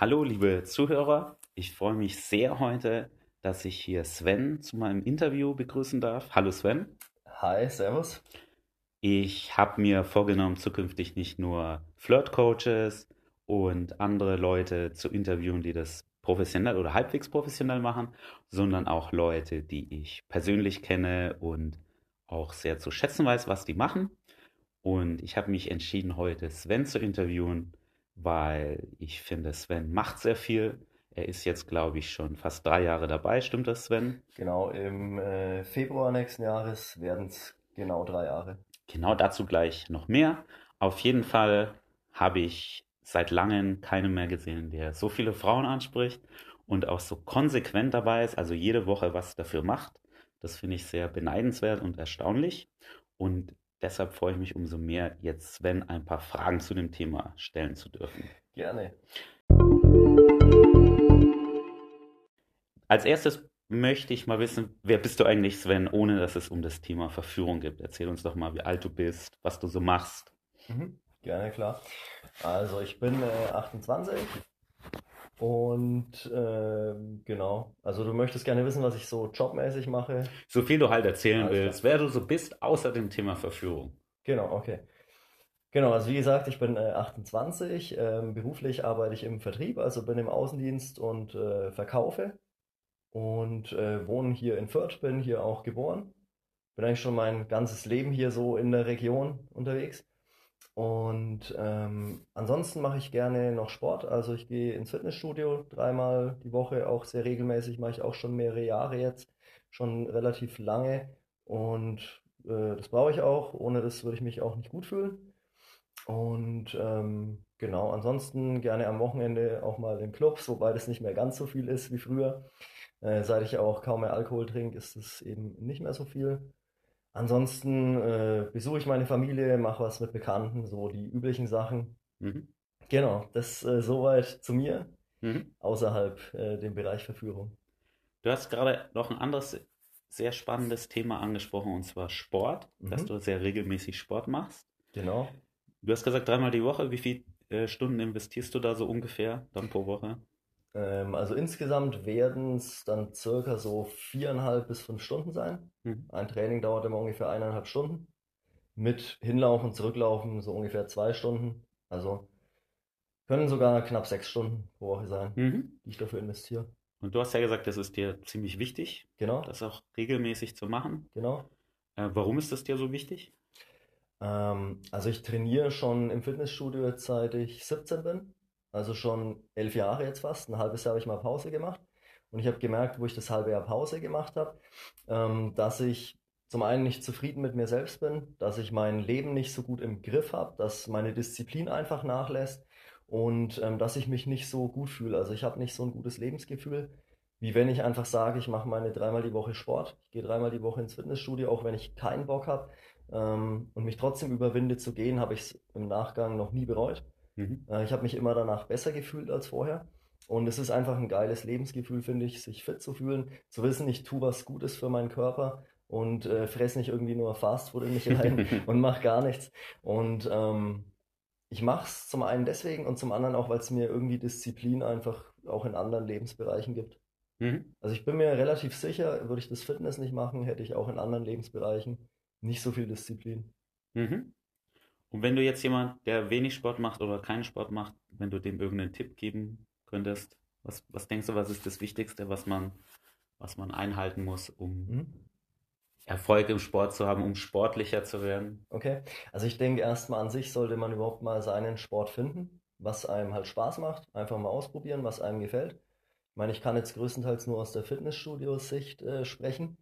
Hallo, liebe Zuhörer. Ich freue mich sehr heute, dass ich hier Sven zu meinem Interview begrüßen darf. Hallo Sven. Hi, Servus. Ich habe mir vorgenommen, zukünftig nicht nur Flirt-Coaches und andere Leute zu interviewen, die das professionell oder halbwegs professionell machen, sondern auch Leute, die ich persönlich kenne und auch sehr zu schätzen weiß, was die machen. Und ich habe mich entschieden, heute Sven zu interviewen, weil ich finde, Sven macht sehr viel. Er ist jetzt, glaube ich, schon fast drei Jahre dabei. Stimmt das, Sven? Genau, im äh, Februar nächsten Jahres werden es genau drei Jahre. Genau dazu gleich noch mehr. Auf jeden Fall habe ich seit langem keinen mehr gesehen, der so viele Frauen anspricht und auch so konsequent dabei ist, also jede Woche was dafür macht. Das finde ich sehr beneidenswert und erstaunlich. Und deshalb freue ich mich umso mehr, jetzt Sven ein paar Fragen zu dem Thema stellen zu dürfen. Gerne. Als erstes möchte ich mal wissen, wer bist du eigentlich, Sven, ohne dass es um das Thema Verführung geht. Erzähl uns doch mal, wie alt du bist, was du so machst. Mhm. Gerne, klar. Also ich bin äh, 28 und äh, genau, also du möchtest gerne wissen, was ich so jobmäßig mache. So viel du halt erzählen Alles willst, wer du so bist, außer dem Thema Verführung. Genau, okay. Genau, also wie gesagt, ich bin äh, 28, ähm, beruflich arbeite ich im Vertrieb, also bin im Außendienst und äh, verkaufe und äh, wohne hier in Fürth, bin hier auch geboren. Bin eigentlich schon mein ganzes Leben hier so in der Region unterwegs. Und ähm, ansonsten mache ich gerne noch Sport. Also ich gehe ins Fitnessstudio dreimal die Woche, auch sehr regelmäßig, mache ich auch schon mehrere Jahre jetzt, schon relativ lange. Und äh, das brauche ich auch. Ohne das würde ich mich auch nicht gut fühlen. Und ähm, genau, ansonsten gerne am Wochenende auch mal in Clubs, wobei das nicht mehr ganz so viel ist wie früher. Äh, seit ich auch kaum mehr Alkohol trinke, ist es eben nicht mehr so viel. Ansonsten äh, besuche ich meine Familie, mache was mit Bekannten, so die üblichen Sachen. Mhm. Genau, das äh, soweit zu mir, Mhm. außerhalb äh, dem Bereich Verführung. Du hast gerade noch ein anderes sehr spannendes Thema angesprochen, und zwar Sport, dass Mhm. du sehr regelmäßig Sport machst. Genau. Du hast gesagt, dreimal die Woche. Wie viele äh, Stunden investierst du da so ungefähr dann pro Woche? Ähm, also insgesamt werden es dann circa so viereinhalb bis fünf Stunden sein. Mhm. Ein Training dauert immer ungefähr eineinhalb Stunden. Mit Hinlaufen, Zurücklaufen so ungefähr zwei Stunden. Also können sogar knapp sechs Stunden pro Woche sein, Mhm. die ich dafür investiere. Und du hast ja gesagt, das ist dir ziemlich wichtig, Genau, das auch regelmäßig zu machen. genau. Äh, warum ist das dir so wichtig? Ähm, also ich trainiere schon im Fitnessstudio seit ich 17 bin. Also schon elf Jahre jetzt fast. Ein halbes Jahr habe ich mal Pause gemacht. Und ich habe gemerkt, wo ich das halbe Jahr Pause gemacht habe, ähm, dass ich zum einen nicht zufrieden mit mir selbst bin, dass ich mein Leben nicht so gut im Griff habe, dass meine Disziplin einfach nachlässt und ähm, dass ich mich nicht so gut fühle. Also ich habe nicht so ein gutes Lebensgefühl, wie wenn ich einfach sage, ich mache meine dreimal die Woche Sport, ich gehe dreimal die Woche ins Fitnessstudio, auch wenn ich keinen Bock habe ähm, und mich trotzdem überwinde zu gehen, habe ich es im Nachgang noch nie bereut. Mhm. Äh, ich habe mich immer danach besser gefühlt als vorher. Und es ist einfach ein geiles Lebensgefühl, finde ich, sich fit zu fühlen, zu wissen, ich tue was Gutes für meinen Körper und äh, fress nicht irgendwie nur Fastfood in mich rein und mach gar nichts. Und ähm, ich mache es zum einen deswegen und zum anderen auch, weil es mir irgendwie Disziplin einfach auch in anderen Lebensbereichen gibt. Mhm. Also ich bin mir relativ sicher, würde ich das Fitness nicht machen, hätte ich auch in anderen Lebensbereichen nicht so viel Disziplin. Mhm. Und wenn du jetzt jemand, der wenig Sport macht oder keinen Sport macht, wenn du dem irgendeinen Tipp geben könntest, was, was denkst du, was ist das Wichtigste, was man, was man einhalten muss, um Mhm. Erfolg im Sport zu haben, um sportlicher zu werden? Okay, also ich denke erstmal an sich sollte man überhaupt mal seinen Sport finden, was einem halt Spaß macht, einfach mal ausprobieren, was einem gefällt. Ich meine, ich kann jetzt größtenteils nur aus der Fitnessstudio-Sicht äh, sprechen,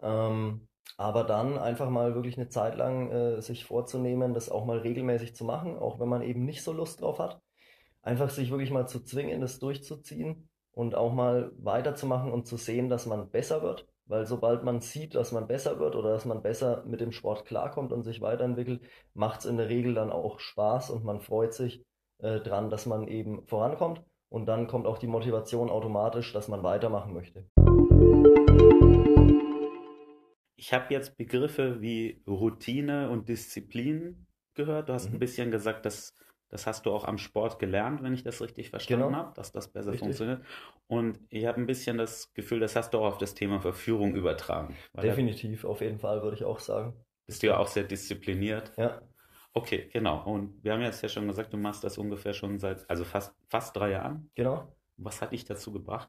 ähm, aber dann einfach mal wirklich eine Zeit lang äh, sich vorzunehmen, das auch mal regelmäßig zu machen, auch wenn man eben nicht so Lust drauf hat. Einfach sich wirklich mal zu zwingen, das durchzuziehen und auch mal weiterzumachen und zu sehen, dass man besser wird. Weil sobald man sieht, dass man besser wird oder dass man besser mit dem Sport klarkommt und sich weiterentwickelt, macht es in der Regel dann auch Spaß und man freut sich äh, dran, dass man eben vorankommt. Und dann kommt auch die Motivation automatisch, dass man weitermachen möchte. Ich habe jetzt Begriffe wie Routine und Disziplin gehört. Du hast ein Mhm. bisschen gesagt, dass Das hast du auch am Sport gelernt, wenn ich das richtig verstanden Genau, habe, dass das besser richtig. funktioniert. Und ich habe ein bisschen das Gefühl, das hast du auch auf das Thema Verführung übertragen. Definitiv, auf jeden Fall, würde ich auch sagen. bist du ja auch sehr diszipliniert. Ja, Okay, genau. Und wir haben jetzt ja schon gesagt, du machst das ungefähr schon seit, also fast, fast drei Jahren. genau. Was hat dich dazu gebracht?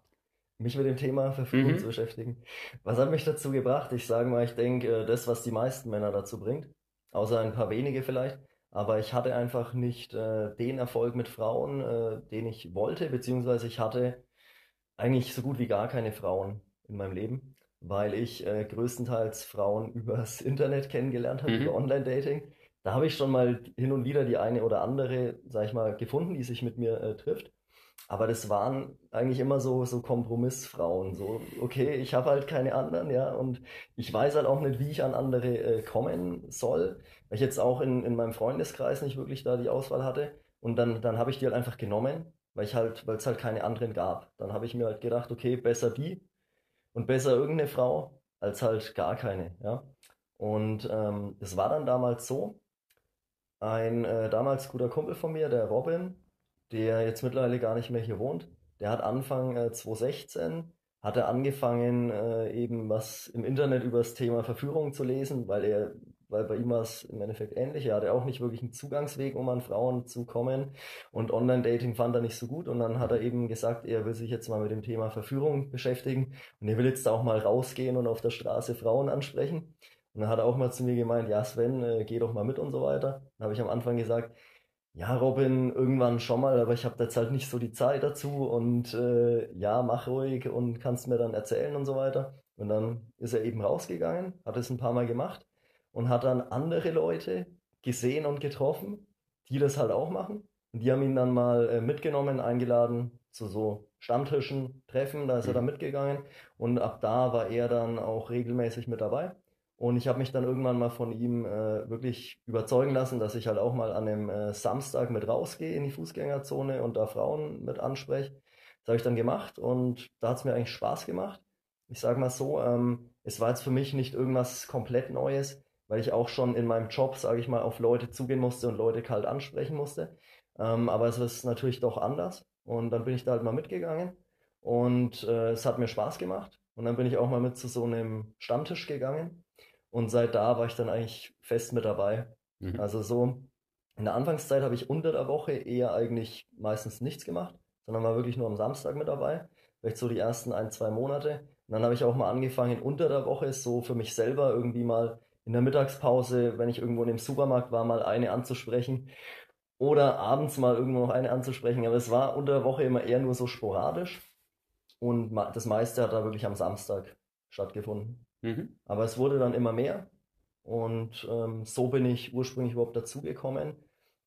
Mich mit dem Thema Verfügung Mhm. zu beschäftigen. Was hat mich dazu gebracht? Ich sage mal, ich denke, äh, das, was die meisten Männer dazu bringt, außer ein paar wenige vielleicht, aber ich hatte einfach nicht äh, den Erfolg mit Frauen, äh, den ich wollte, beziehungsweise ich hatte eigentlich so gut wie gar keine Frauen in meinem Leben, weil ich äh, größtenteils Frauen übers Internet kennengelernt habe, Mhm. über Online-Dating. Da habe ich schon mal hin und wieder die eine oder andere, sag ich mal, gefunden, die sich mit mir äh, trifft. Aber das waren eigentlich immer so, so Kompromissfrauen. So, okay, ich habe halt keine anderen, ja, und ich weiß halt auch nicht, wie ich an andere äh, kommen soll, weil ich jetzt auch in, in meinem Freundeskreis nicht wirklich da die Auswahl hatte. Und dann, dann habe ich die halt einfach genommen, weil ich halt, weil es halt keine anderen gab. Dann habe ich mir halt gedacht, okay, besser die und besser irgendeine Frau als halt gar keine, ja. Und ähm, es war dann damals so, ein äh, damals guter Kumpel von mir, der Robin, der jetzt mittlerweile gar nicht mehr hier wohnt, der hat Anfang äh, 2016 hat er angefangen, äh, eben was im Internet über das Thema Verführung zu lesen, weil er, weil bei ihm war es im Endeffekt ähnlich. Er hatte auch nicht wirklich einen Zugangsweg, um an Frauen zu kommen. Und Online-Dating fand er nicht so gut. Und dann hat er eben gesagt, er will sich jetzt mal mit dem Thema Verführung beschäftigen. Und er will jetzt auch mal rausgehen und auf der Straße Frauen ansprechen. Und dann hat er auch mal zu mir gemeint, ja Sven, äh, geh doch mal mit und so weiter. Dann habe ich am Anfang gesagt, ja Robin, irgendwann schon mal, aber ich habe jetzt halt nicht so die Zeit dazu und äh, ja, mach ruhig und kannst mir dann erzählen und so weiter. Und dann ist er eben rausgegangen, hat es ein paar Mal gemacht und hat dann andere Leute gesehen und getroffen, die das halt auch machen. Und die haben ihn dann mal äh, mitgenommen, eingeladen zu so Stammtischen, Treffen, da ist er dann mitgegangen und ab da war er dann auch regelmäßig mit dabei. Und ich habe mich dann irgendwann mal von ihm äh, wirklich überzeugen lassen, dass ich halt auch mal an einem äh, Samstag mit rausgehe in die Fußgängerzone und da Frauen mit anspreche. Das habe ich dann gemacht und da hat es mir eigentlich Spaß gemacht. Ich sage mal so, ähm, es war jetzt für mich nicht irgendwas komplett Neues, weil ich auch schon in meinem Job, sage ich mal, auf Leute zugehen musste und Leute kalt ansprechen musste. Ähm, aber es ist natürlich doch anders. Und dann bin ich da halt mal mitgegangen und äh, es hat mir Spaß gemacht. Und dann bin ich auch mal mit zu so einem Stammtisch gegangen. Und seit da war ich dann eigentlich fest mit dabei. Mhm. Also so in der Anfangszeit habe ich unter der Woche eher eigentlich meistens nichts gemacht, sondern war wirklich nur am Samstag mit dabei. Vielleicht so die ersten ein, zwei Monate. Und dann habe ich auch mal angefangen, unter der Woche so für mich selber irgendwie mal in der Mittagspause, wenn ich irgendwo in dem Supermarkt war, mal eine anzusprechen. Oder abends mal irgendwo noch eine anzusprechen. Aber es war unter der Woche immer eher nur so sporadisch. Und das meiste hat da wirklich am Samstag stattgefunden. Mhm. Aber es wurde dann immer mehr und ähm, so bin ich ursprünglich überhaupt dazugekommen.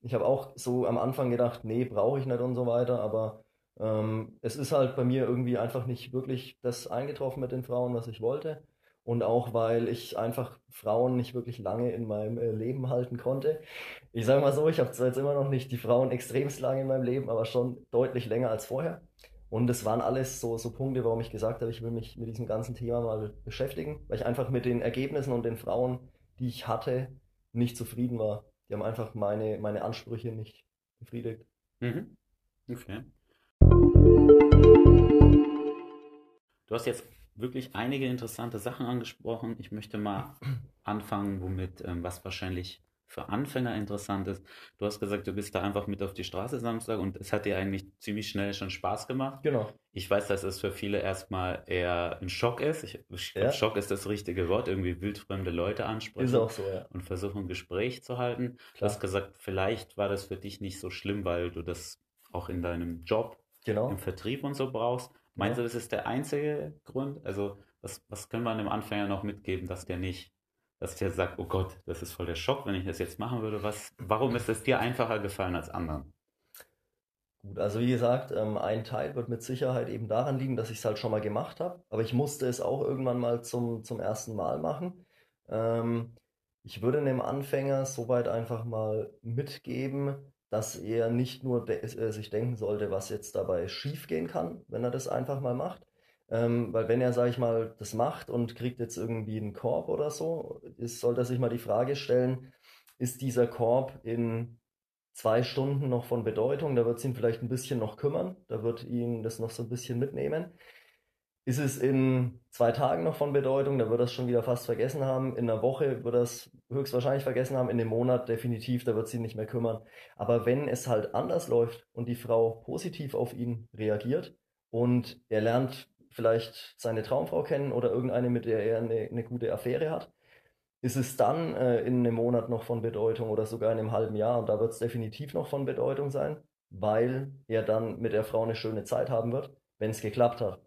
Ich habe auch so am Anfang gedacht, nee, brauche ich nicht und so weiter, aber ähm, es ist halt bei mir irgendwie einfach nicht wirklich das eingetroffen mit den Frauen, was ich wollte. Und auch weil ich einfach Frauen nicht wirklich lange in meinem äh, Leben halten konnte. Ich sage mal so, ich habe zwar jetzt immer noch nicht die Frauen extremst lange in meinem Leben, aber schon deutlich länger als vorher. Und es waren alles so, so Punkte, warum ich gesagt habe, ich will mich mit diesem ganzen Thema mal beschäftigen, weil ich einfach mit den Ergebnissen und den Frauen, die ich hatte, nicht zufrieden war. Die haben einfach meine, meine Ansprüche nicht befriedigt. Mhm. Okay. Du hast jetzt wirklich einige interessante Sachen angesprochen. Ich möchte mal anfangen, womit, ähm, was wahrscheinlich für Anfänger interessant ist. Du hast gesagt, du bist da einfach mit auf die Straße Samstag und es hat dir eigentlich ziemlich schnell schon Spaß gemacht. Genau. Ich weiß, dass es für viele erstmal eher ein Schock ist. Ich, ich Ja. Schock ist das richtige Wort, irgendwie wildfremde Leute Ist ansprechen auch so, ja. und versuchen, ein Gespräch zu halten. Du Klar. hast gesagt, vielleicht war das für dich nicht so schlimm, weil du das auch in deinem Job Genau. im Vertrieb und so brauchst. Meinst Ja. du, das ist der einzige Grund? Also, was, was können wir einem Anfänger noch mitgeben, dass der nicht, dass der sagt, oh Gott, das ist voll der Schock, wenn ich das jetzt machen würde. Was, warum ist es dir einfacher gefallen als anderen? Gut, also wie gesagt, ähm, ein Teil wird mit Sicherheit eben daran liegen, dass ich es halt schon mal gemacht habe, aber ich musste es auch irgendwann mal zum, zum ersten Mal machen. Ähm, ich würde einem Anfänger soweit einfach mal mitgeben, dass er nicht nur äh, sich denken sollte, was jetzt dabei schiefgehen kann, wenn er das einfach mal macht. Ähm, weil wenn er, sage ich mal, das macht und kriegt jetzt irgendwie einen Korb oder so, ist, sollte er sich mal die Frage stellen, ist dieser Korb in zwei Stunden noch von Bedeutung, da wird es ihn vielleicht ein bisschen noch kümmern, da wird ihn das noch so ein bisschen mitnehmen. Ist es in zwei Tagen noch von Bedeutung, da wird er es schon wieder fast vergessen haben. In einer Woche wird er es höchstwahrscheinlich vergessen haben. In einem Monat definitiv, da wird es ihn nicht mehr kümmern. Aber wenn es halt anders läuft und die Frau positiv auf ihn reagiert und er lernt vielleicht seine Traumfrau kennen oder irgendeine, mit der er eine, eine gute Affäre hat, ist es dann äh, in einem Monat noch von Bedeutung oder sogar in einem halben Jahr. Und da wird es definitiv noch von Bedeutung sein, weil er dann mit der Frau eine schöne Zeit haben wird, wenn es geklappt hat.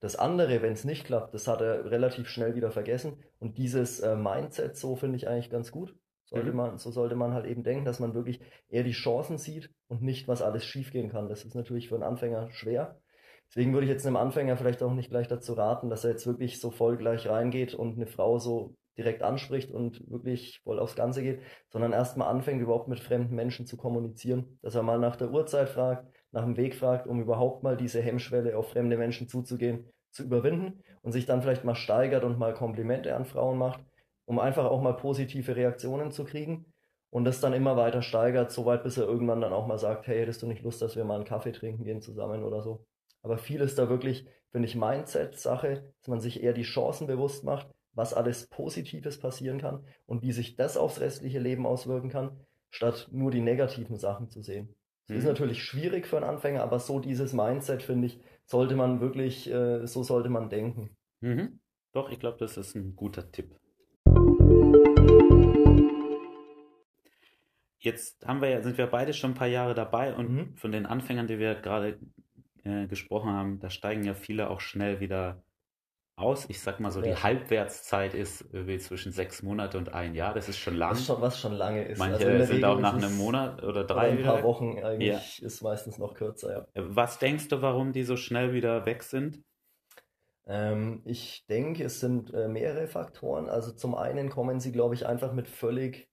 Das andere, wenn es nicht klappt, das hat er relativ schnell wieder vergessen. Und dieses äh, Mindset, so finde ich eigentlich ganz gut. Sollte mhm. man, so sollte man halt eben denken, dass man wirklich eher die Chancen sieht und nicht, was alles schiefgehen kann. Das ist natürlich für einen Anfänger schwer. Deswegen würde ich jetzt einem Anfänger vielleicht auch nicht gleich dazu raten, dass er jetzt wirklich so voll gleich reingeht und eine Frau so direkt anspricht und wirklich voll aufs Ganze geht, sondern erstmal anfängt, überhaupt mit fremden Menschen zu kommunizieren. Dass er mal nach der Uhrzeit fragt, nach dem Weg fragt, um überhaupt mal diese Hemmschwelle auf fremde Menschen zuzugehen, zu überwinden und sich dann vielleicht mal steigert und mal Komplimente an Frauen macht, um einfach auch mal positive Reaktionen zu kriegen und das dann immer weiter steigert, so weit bis er irgendwann dann auch mal sagt, hey, hättest du nicht Lust, dass wir mal einen Kaffee trinken gehen zusammen oder so. Aber viel ist da wirklich, finde ich, Mindset-Sache, dass man sich eher die Chancen bewusst macht, was alles Positives passieren kann und wie sich das aufs restliche Leben auswirken kann, statt nur die negativen Sachen zu sehen. Das mhm. ist natürlich schwierig für einen Anfänger, aber so dieses Mindset, finde ich, sollte man wirklich, äh, so sollte man denken. Mhm. Doch, ich glaube, das ist ein guter Tipp. Jetzt haben wir ja, sind wir beide schon ein paar Jahre dabei und mhm. von den Anfängern, die wir gerade äh, gesprochen haben, da steigen ja viele auch schnell wieder aus. Ich sag mal so, die Halbwertszeit ist wie zwischen sechs Monate und ein Jahr. Das ist schon lang. Was schon, was schon lange ist. Manche also sind auch nach einem Monat oder drei. Oder ein paar Wochen eigentlich ja. ist meistens noch kürzer, ja. Was denkst du, warum die so schnell wieder weg sind? Ähm, ich denke, es sind äh, mehrere Faktoren. Also zum einen kommen sie, glaube ich, einfach mit völlig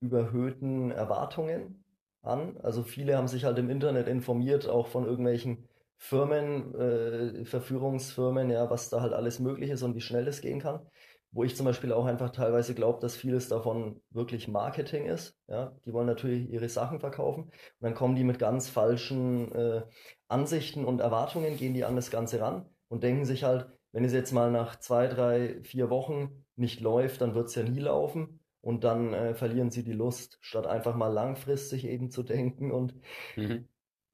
überhöhten Erwartungen an. Also viele haben sich halt im Internet informiert, auch von irgendwelchen Firmen, äh, Verführungsfirmen, ja, was da halt alles möglich ist und wie schnell es gehen kann. Wo ich zum Beispiel auch einfach teilweise glaube, dass vieles davon wirklich Marketing ist. Ja, die wollen natürlich ihre Sachen verkaufen und dann kommen die mit ganz falschen äh, Ansichten und Erwartungen, gehen die an das Ganze ran und denken sich halt, wenn es jetzt mal nach zwei, drei, vier Wochen nicht läuft, dann wird es ja nie laufen und dann äh, verlieren sie die Lust, statt einfach mal langfristig eben zu denken und mhm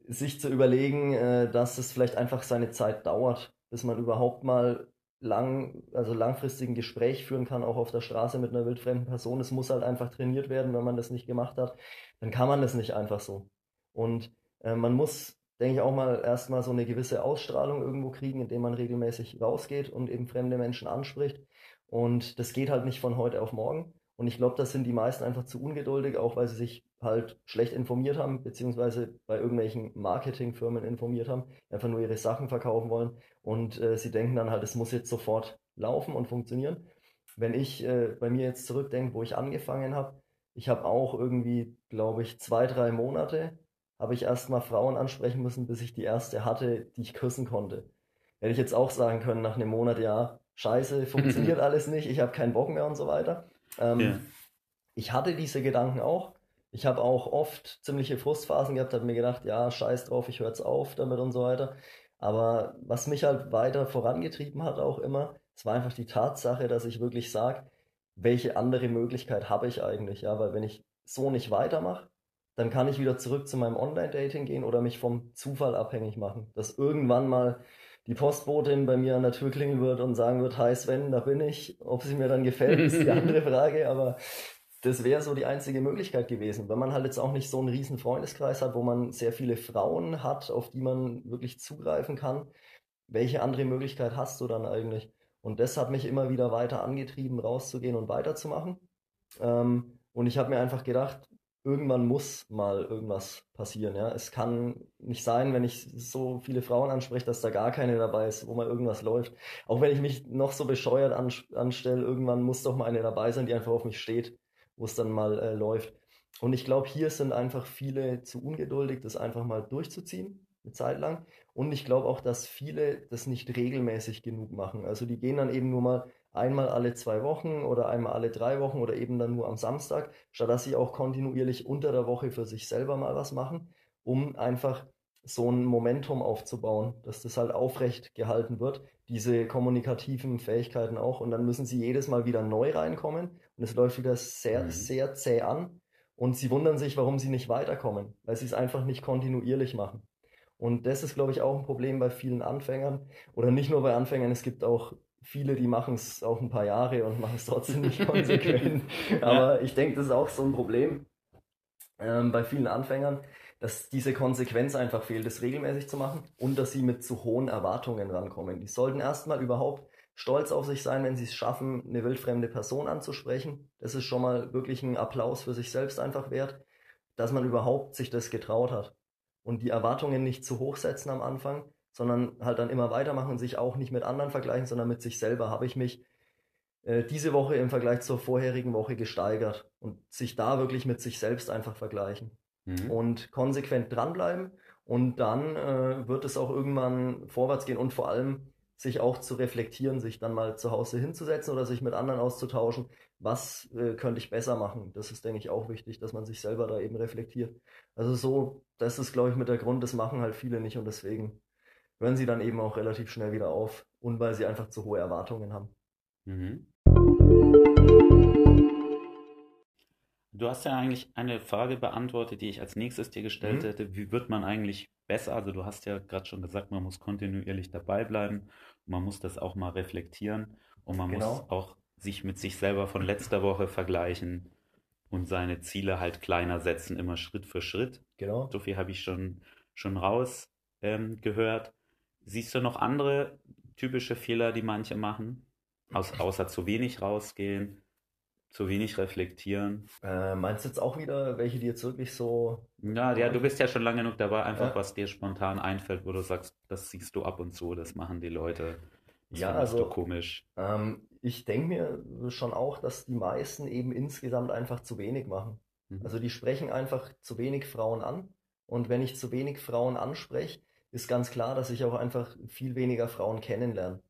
sich zu überlegen, äh, dass es vielleicht einfach seine Zeit dauert, bis man überhaupt mal lang, also langfristig ein Gespräch führen kann, auch auf der Straße mit einer wildfremden Person. Es muss halt einfach trainiert werden, wenn man das nicht gemacht hat, dann kann man das nicht einfach so. Und äh, man muss, denke ich, auch mal erstmal so eine gewisse Ausstrahlung irgendwo kriegen, indem man regelmäßig rausgeht und eben fremde Menschen anspricht. Und das geht halt nicht von heute auf morgen. Und ich glaube, das sind die meisten einfach zu ungeduldig, auch weil sie sich halt schlecht informiert haben, beziehungsweise bei irgendwelchen Marketingfirmen informiert haben, einfach nur ihre Sachen verkaufen wollen und äh, sie denken dann halt, es muss jetzt sofort laufen und funktionieren. Wenn ich äh, bei mir jetzt zurückdenke, wo ich angefangen habe, ich habe auch irgendwie, glaube ich, zwei, drei Monate, habe ich erstmal Frauen ansprechen müssen, bis ich die erste hatte, die ich küssen konnte. Hätte ich jetzt auch sagen können nach einem Monat, ja, scheiße, funktioniert alles nicht, ich habe keinen Bock mehr und so weiter. Ähm, ja. Ich hatte diese Gedanken auch. Ich habe auch oft ziemliche Frustphasen gehabt, habe mir gedacht, ja, scheiß drauf, ich höre jetzt auf damit und so weiter. Aber was mich halt weiter vorangetrieben hat auch immer, es war einfach die Tatsache, dass ich wirklich sage, welche andere Möglichkeit habe ich eigentlich? Ja, weil wenn ich so nicht weitermache, dann kann ich wieder zurück zu meinem Online-Dating gehen oder mich vom Zufall abhängig machen. Dass irgendwann mal die Postbotin bei mir an der Tür klingeln wird und sagen wird, hi Sven, da bin ich. Ob sie mir dann gefällt, ist die andere Frage, aber das wäre so die einzige Möglichkeit gewesen. Wenn man halt jetzt auch nicht so einen riesen Freundeskreis hat, wo man sehr viele Frauen hat, auf die man wirklich zugreifen kann, welche andere Möglichkeit hast du dann eigentlich? Und das hat mich immer wieder weiter angetrieben, rauszugehen und weiterzumachen. Ähm, und ich habe mir einfach gedacht, irgendwann muss mal irgendwas passieren. Ja? Es kann nicht sein, wenn ich so viele Frauen anspreche, dass da gar keine dabei ist, wo mal irgendwas läuft. Auch wenn ich mich noch so bescheuert an, anstelle, irgendwann muss doch mal eine dabei sein, die einfach auf mich steht, wo es dann mal äh, läuft. Und ich glaube, hier sind einfach viele zu ungeduldig, das einfach mal durchzuziehen, eine Zeit lang. Und ich glaube auch, dass viele das nicht regelmäßig genug machen. Also die gehen dann eben nur mal einmal alle zwei Wochen oder einmal alle drei Wochen oder eben dann nur am Samstag, statt dass sie auch kontinuierlich unter der Woche für sich selber mal was machen, um einfach so ein Momentum aufzubauen, dass das halt aufrecht gehalten wird, diese kommunikativen Fähigkeiten auch. Und dann müssen sie jedes Mal wieder neu reinkommen und es läuft wieder sehr, mhm. sehr zäh an. Und sie wundern sich, warum sie nicht weiterkommen, weil sie es einfach nicht kontinuierlich machen. Und das ist, glaube ich, auch ein Problem bei vielen Anfängern oder nicht nur bei Anfängern. Es gibt auch viele, die machen es auch ein paar Jahre und machen es trotzdem nicht konsequent. Aber ich denke, das ist auch so ein Problem ähm, bei vielen Anfängern, dass diese Konsequenz einfach fehlt, das regelmäßig zu machen und dass sie mit zu hohen Erwartungen rankommen. Die sollten erstmal überhaupt stolz auf sich sein, wenn sie es schaffen, eine wildfremde Person anzusprechen. Das ist schon mal wirklich ein Applaus für sich selbst einfach wert, dass man überhaupt sich das getraut hat. Und die Erwartungen nicht zu hoch setzen am Anfang, sondern halt dann immer weitermachen und sich auch nicht mit anderen vergleichen, sondern mit sich selber. Habe ich mich äh, diese Woche im Vergleich zur vorherigen Woche gesteigert und sich da wirklich mit sich selbst einfach vergleichen. Mhm. Und konsequent dranbleiben und dann äh, wird es auch irgendwann vorwärts gehen und vor allem sich auch zu reflektieren, sich dann mal zu Hause hinzusetzen oder sich mit anderen auszutauschen, was äh, könnte ich besser machen. Das ist, denke ich, auch wichtig, dass man sich selber da eben reflektiert. Also so, das ist, glaube ich, mit der Grund, das machen halt viele nicht und deswegen hören sie dann eben auch relativ schnell wieder auf und weil sie einfach zu hohe Erwartungen haben. Mhm. Du hast ja eigentlich eine Frage beantwortet, die ich als nächstes dir gestellt mhm. hätte. Wie wird man eigentlich besser? Also du hast ja gerade schon gesagt, man muss kontinuierlich dabei bleiben. Man muss das auch mal reflektieren und man genau. muss auch sich mit sich selber von letzter Woche vergleichen und seine Ziele halt kleiner setzen, immer Schritt für Schritt. Genau. So viel habe ich schon, schon raus ähm, gehört. Siehst du noch andere typische Fehler, die manche machen? Aus, außer zu wenig rausgehen zu wenig reflektieren. Äh, meinst du jetzt auch wieder welche, die jetzt wirklich so. Ja, ja, du bist ja schon lange genug dabei, einfach ja. was dir spontan einfällt, wo du sagst, das siehst du ab und zu, das machen die Leute. Das ja, also komisch. Ähm, ich denke mir schon auch, dass die meisten eben insgesamt einfach zu wenig machen. Mhm. Also die sprechen einfach zu wenig Frauen an. Und wenn ich zu wenig Frauen anspreche, ist ganz klar, dass ich auch einfach viel weniger Frauen kennenlerne.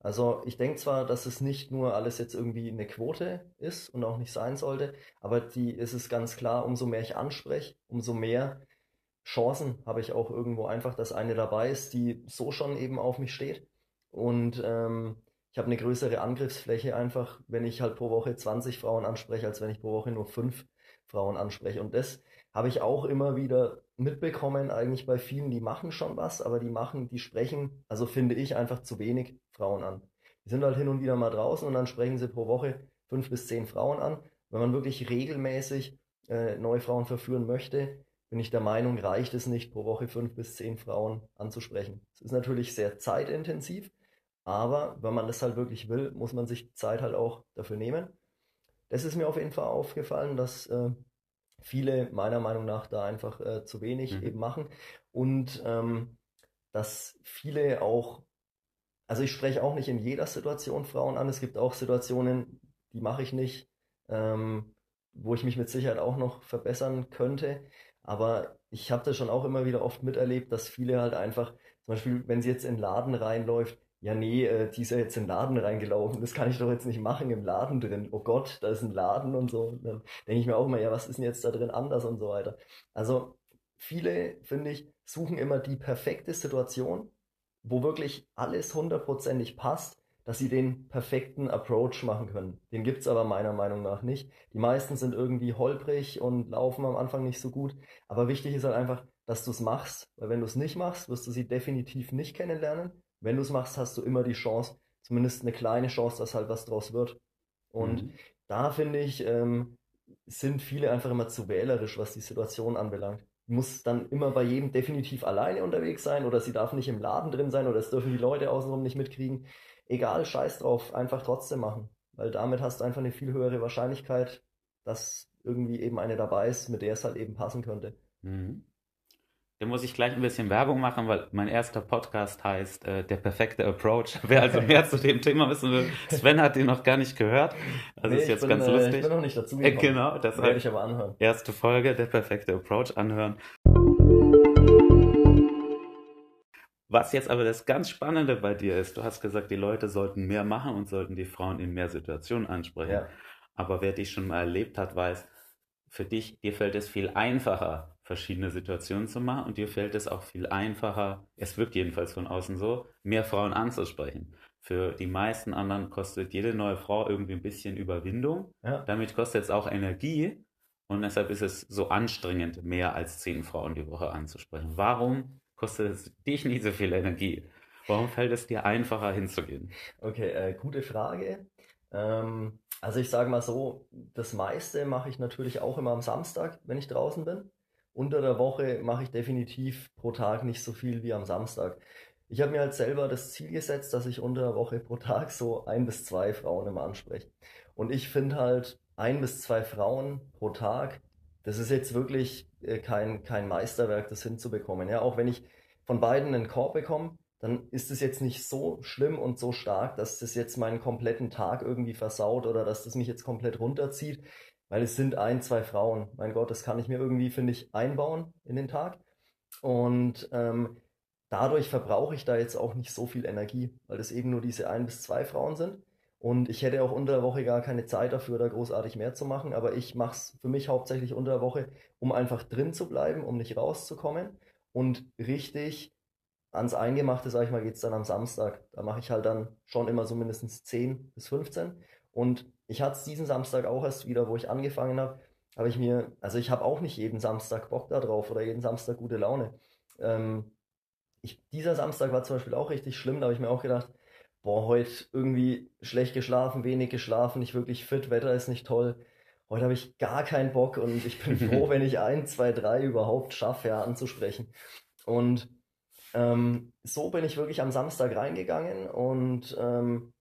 Also ich denke zwar, dass es nicht nur alles jetzt irgendwie eine Quote ist und auch nicht sein sollte, aber die ist es ganz klar, umso mehr ich anspreche, umso mehr Chancen habe ich auch irgendwo einfach, dass eine dabei ist, die so schon eben auf mich steht. Und ähm, ich habe eine größere Angriffsfläche einfach, wenn ich halt pro Woche 20 Frauen anspreche, als wenn ich pro Woche nur fünf Frauen anspreche. Und das habe ich auch immer wieder mitbekommen, eigentlich bei vielen, die machen schon was, aber die machen, die sprechen, also finde ich einfach zu wenig Frauen an. Die sind halt hin und wieder mal draußen und dann sprechen sie pro Woche fünf bis zehn Frauen an. Wenn man wirklich regelmäßig äh, neue Frauen verführen möchte, bin ich der Meinung, reicht es nicht, pro Woche fünf bis zehn Frauen anzusprechen. Es ist natürlich sehr zeitintensiv, aber wenn man das halt wirklich will, muss man sich Zeit halt auch dafür nehmen. Das ist mir auf jeden Fall aufgefallen, dass äh, viele meiner Meinung nach da einfach äh, zu wenig mhm. eben machen. Und ähm, dass viele auch, also ich spreche auch nicht in jeder Situation Frauen an, es gibt auch Situationen, die mache ich nicht, ähm, wo ich mich mit Sicherheit auch noch verbessern könnte, aber ich habe das schon auch immer wieder oft miterlebt, dass viele halt einfach, zum Beispiel, wenn sie jetzt in den Laden reinläuft, ja nee, äh, die ist ja jetzt in den Laden reingelaufen, das kann ich doch jetzt nicht machen im Laden drin. Oh Gott, da ist ein Laden und so. Und dann denke ich mir auch immer, ja, was ist denn jetzt da drin anders und so weiter. Also viele, finde ich, suchen immer die perfekte Situation, wo wirklich alles hundertprozentig passt, dass sie den perfekten Approach machen können. Den gibt es aber meiner Meinung nach nicht. Die meisten sind irgendwie holprig und laufen am Anfang nicht so gut. Aber wichtig ist halt einfach, dass du es machst, weil wenn du es nicht machst, wirst du sie definitiv nicht kennenlernen wenn du es machst, hast du immer die Chance, zumindest eine kleine Chance, dass halt was draus wird. Und mhm. da finde ich, ähm, sind viele einfach immer zu wählerisch, was die Situation anbelangt. Muss dann immer bei jedem definitiv alleine unterwegs sein oder sie darf nicht im Laden drin sein oder es dürfen die Leute außenrum nicht mitkriegen. Egal, scheiß drauf, einfach trotzdem machen. Weil damit hast du einfach eine viel höhere Wahrscheinlichkeit, dass irgendwie eben eine dabei ist, mit der es halt eben passen könnte. Mhm. Da muss ich gleich ein bisschen Werbung machen, weil mein erster Podcast heißt äh, Der perfekte Approach. Wer also mehr zu dem Thema wissen will, Sven hat den noch gar nicht gehört. Das nee, ist jetzt bin, ganz äh, lustig. Ich bin noch nicht dazu gekommen. Äh, genau, das werde ich aber anhören. Erste Folge, Der perfekte Approach anhören. Was jetzt aber das ganz Spannende bei dir ist, du hast gesagt, die Leute sollten mehr machen und sollten die Frauen in mehr Situationen ansprechen. Ja. Aber wer dich schon mal erlebt hat, weiß, für dich, dir fällt es viel einfacher, verschiedene Situationen zu machen und dir fällt es auch viel einfacher, es wirkt jedenfalls von außen so, mehr Frauen anzusprechen. Für die meisten anderen kostet jede neue Frau irgendwie ein bisschen Überwindung. Ja. Damit kostet es auch Energie und deshalb ist es so anstrengend, mehr als zehn Frauen die Woche anzusprechen. Warum kostet es dich nicht so viel Energie? Warum fällt es dir einfacher hinzugehen? Okay, äh, gute Frage. Ähm, also ich sage mal so, das meiste mache ich natürlich auch immer am Samstag, wenn ich draußen bin. Unter der Woche mache ich definitiv pro Tag nicht so viel wie am Samstag. Ich habe mir halt selber das Ziel gesetzt, dass ich unter der Woche pro Tag so ein bis zwei Frauen immer anspreche. Und ich finde halt ein bis zwei Frauen pro Tag das ist jetzt wirklich äh, kein, kein Meisterwerk, das hinzubekommen. Ja, auch wenn ich von beiden einen Korb bekomme, dann ist es jetzt nicht so schlimm und so stark, dass das jetzt meinen kompletten Tag irgendwie versaut oder dass das mich jetzt komplett runterzieht, weil es sind ein, zwei Frauen. Mein Gott, das kann ich mir irgendwie, finde ich, einbauen in den Tag. Und ähm, dadurch verbrauche ich da jetzt auch nicht so viel Energie, weil es eben nur diese ein bis zwei Frauen sind. Und ich hätte auch unter der Woche gar keine Zeit dafür, da großartig mehr zu machen. Aber ich mache es für mich hauptsächlich unter der Woche, um einfach drin zu bleiben, um nicht rauszukommen. Und richtig ans Eingemachte, sag ich mal, geht es dann am Samstag. Da mache ich halt dann schon immer so mindestens 10 bis 15. Und ich hatte es diesen Samstag auch erst wieder, wo ich angefangen habe, habe ich mir, also ich habe auch nicht jeden Samstag Bock da drauf oder jeden Samstag gute Laune. Ähm, ich, dieser Samstag war zum Beispiel auch richtig schlimm, da habe ich mir auch gedacht, boah, heute irgendwie schlecht geschlafen, wenig geschlafen, nicht wirklich fit, Wetter ist nicht toll. Heute habe ich gar keinen Bock und ich bin froh, wenn ich ein, zwei, drei überhaupt schaffe, ja, anzusprechen. Und ähm, so bin ich wirklich am Samstag reingegangen und ähm,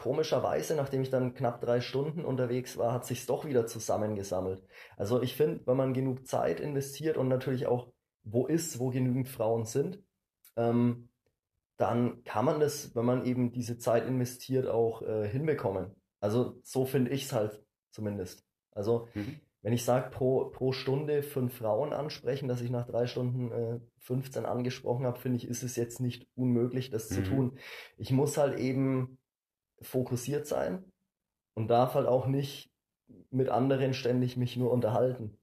komischerweise, nachdem ich dann knapp drei Stunden unterwegs war, hat sich doch wieder zusammengesammelt. Also ich finde, wenn man genug Zeit investiert und natürlich auch wo ist, wo genügend Frauen sind, ähm, dann kann man das, wenn man eben diese Zeit investiert, auch äh, hinbekommen. Also so finde ich es halt zumindest. Also mhm. wenn ich sage, pro, pro Stunde fünf Frauen ansprechen, dass ich nach drei Stunden äh, 15 angesprochen habe, finde ich, ist es jetzt nicht unmöglich, das mhm. zu tun. Ich muss halt eben fokussiert sein und darf halt auch nicht mit anderen ständig mich nur unterhalten.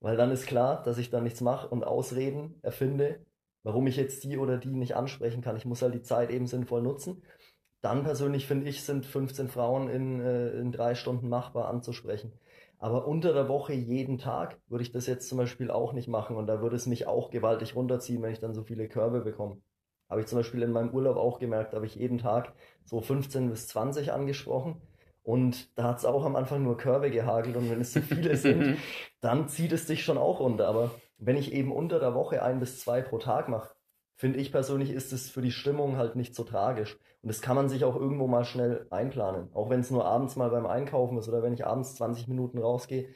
Weil dann ist klar, dass ich dann nichts mache und Ausreden erfinde, warum ich jetzt die oder die nicht ansprechen kann. Ich muss halt die Zeit eben sinnvoll nutzen. Dann persönlich finde ich, sind 15 Frauen in, äh, in drei Stunden machbar anzusprechen. Aber unter der Woche jeden Tag würde ich das jetzt zum Beispiel auch nicht machen und da würde es mich auch gewaltig runterziehen, wenn ich dann so viele Körbe bekomme. Habe ich zum Beispiel in meinem Urlaub auch gemerkt, habe ich jeden Tag so 15 bis 20 angesprochen und da hat es auch am Anfang nur Körbe gehagelt und wenn es zu viele sind, dann zieht es dich schon auch runter. Aber wenn ich eben unter der Woche ein bis zwei pro Tag mache, finde ich persönlich, ist es für die Stimmung halt nicht so tragisch. Und das kann man sich auch irgendwo mal schnell einplanen. Auch wenn es nur abends mal beim Einkaufen ist oder wenn ich abends 20 Minuten rausgehe,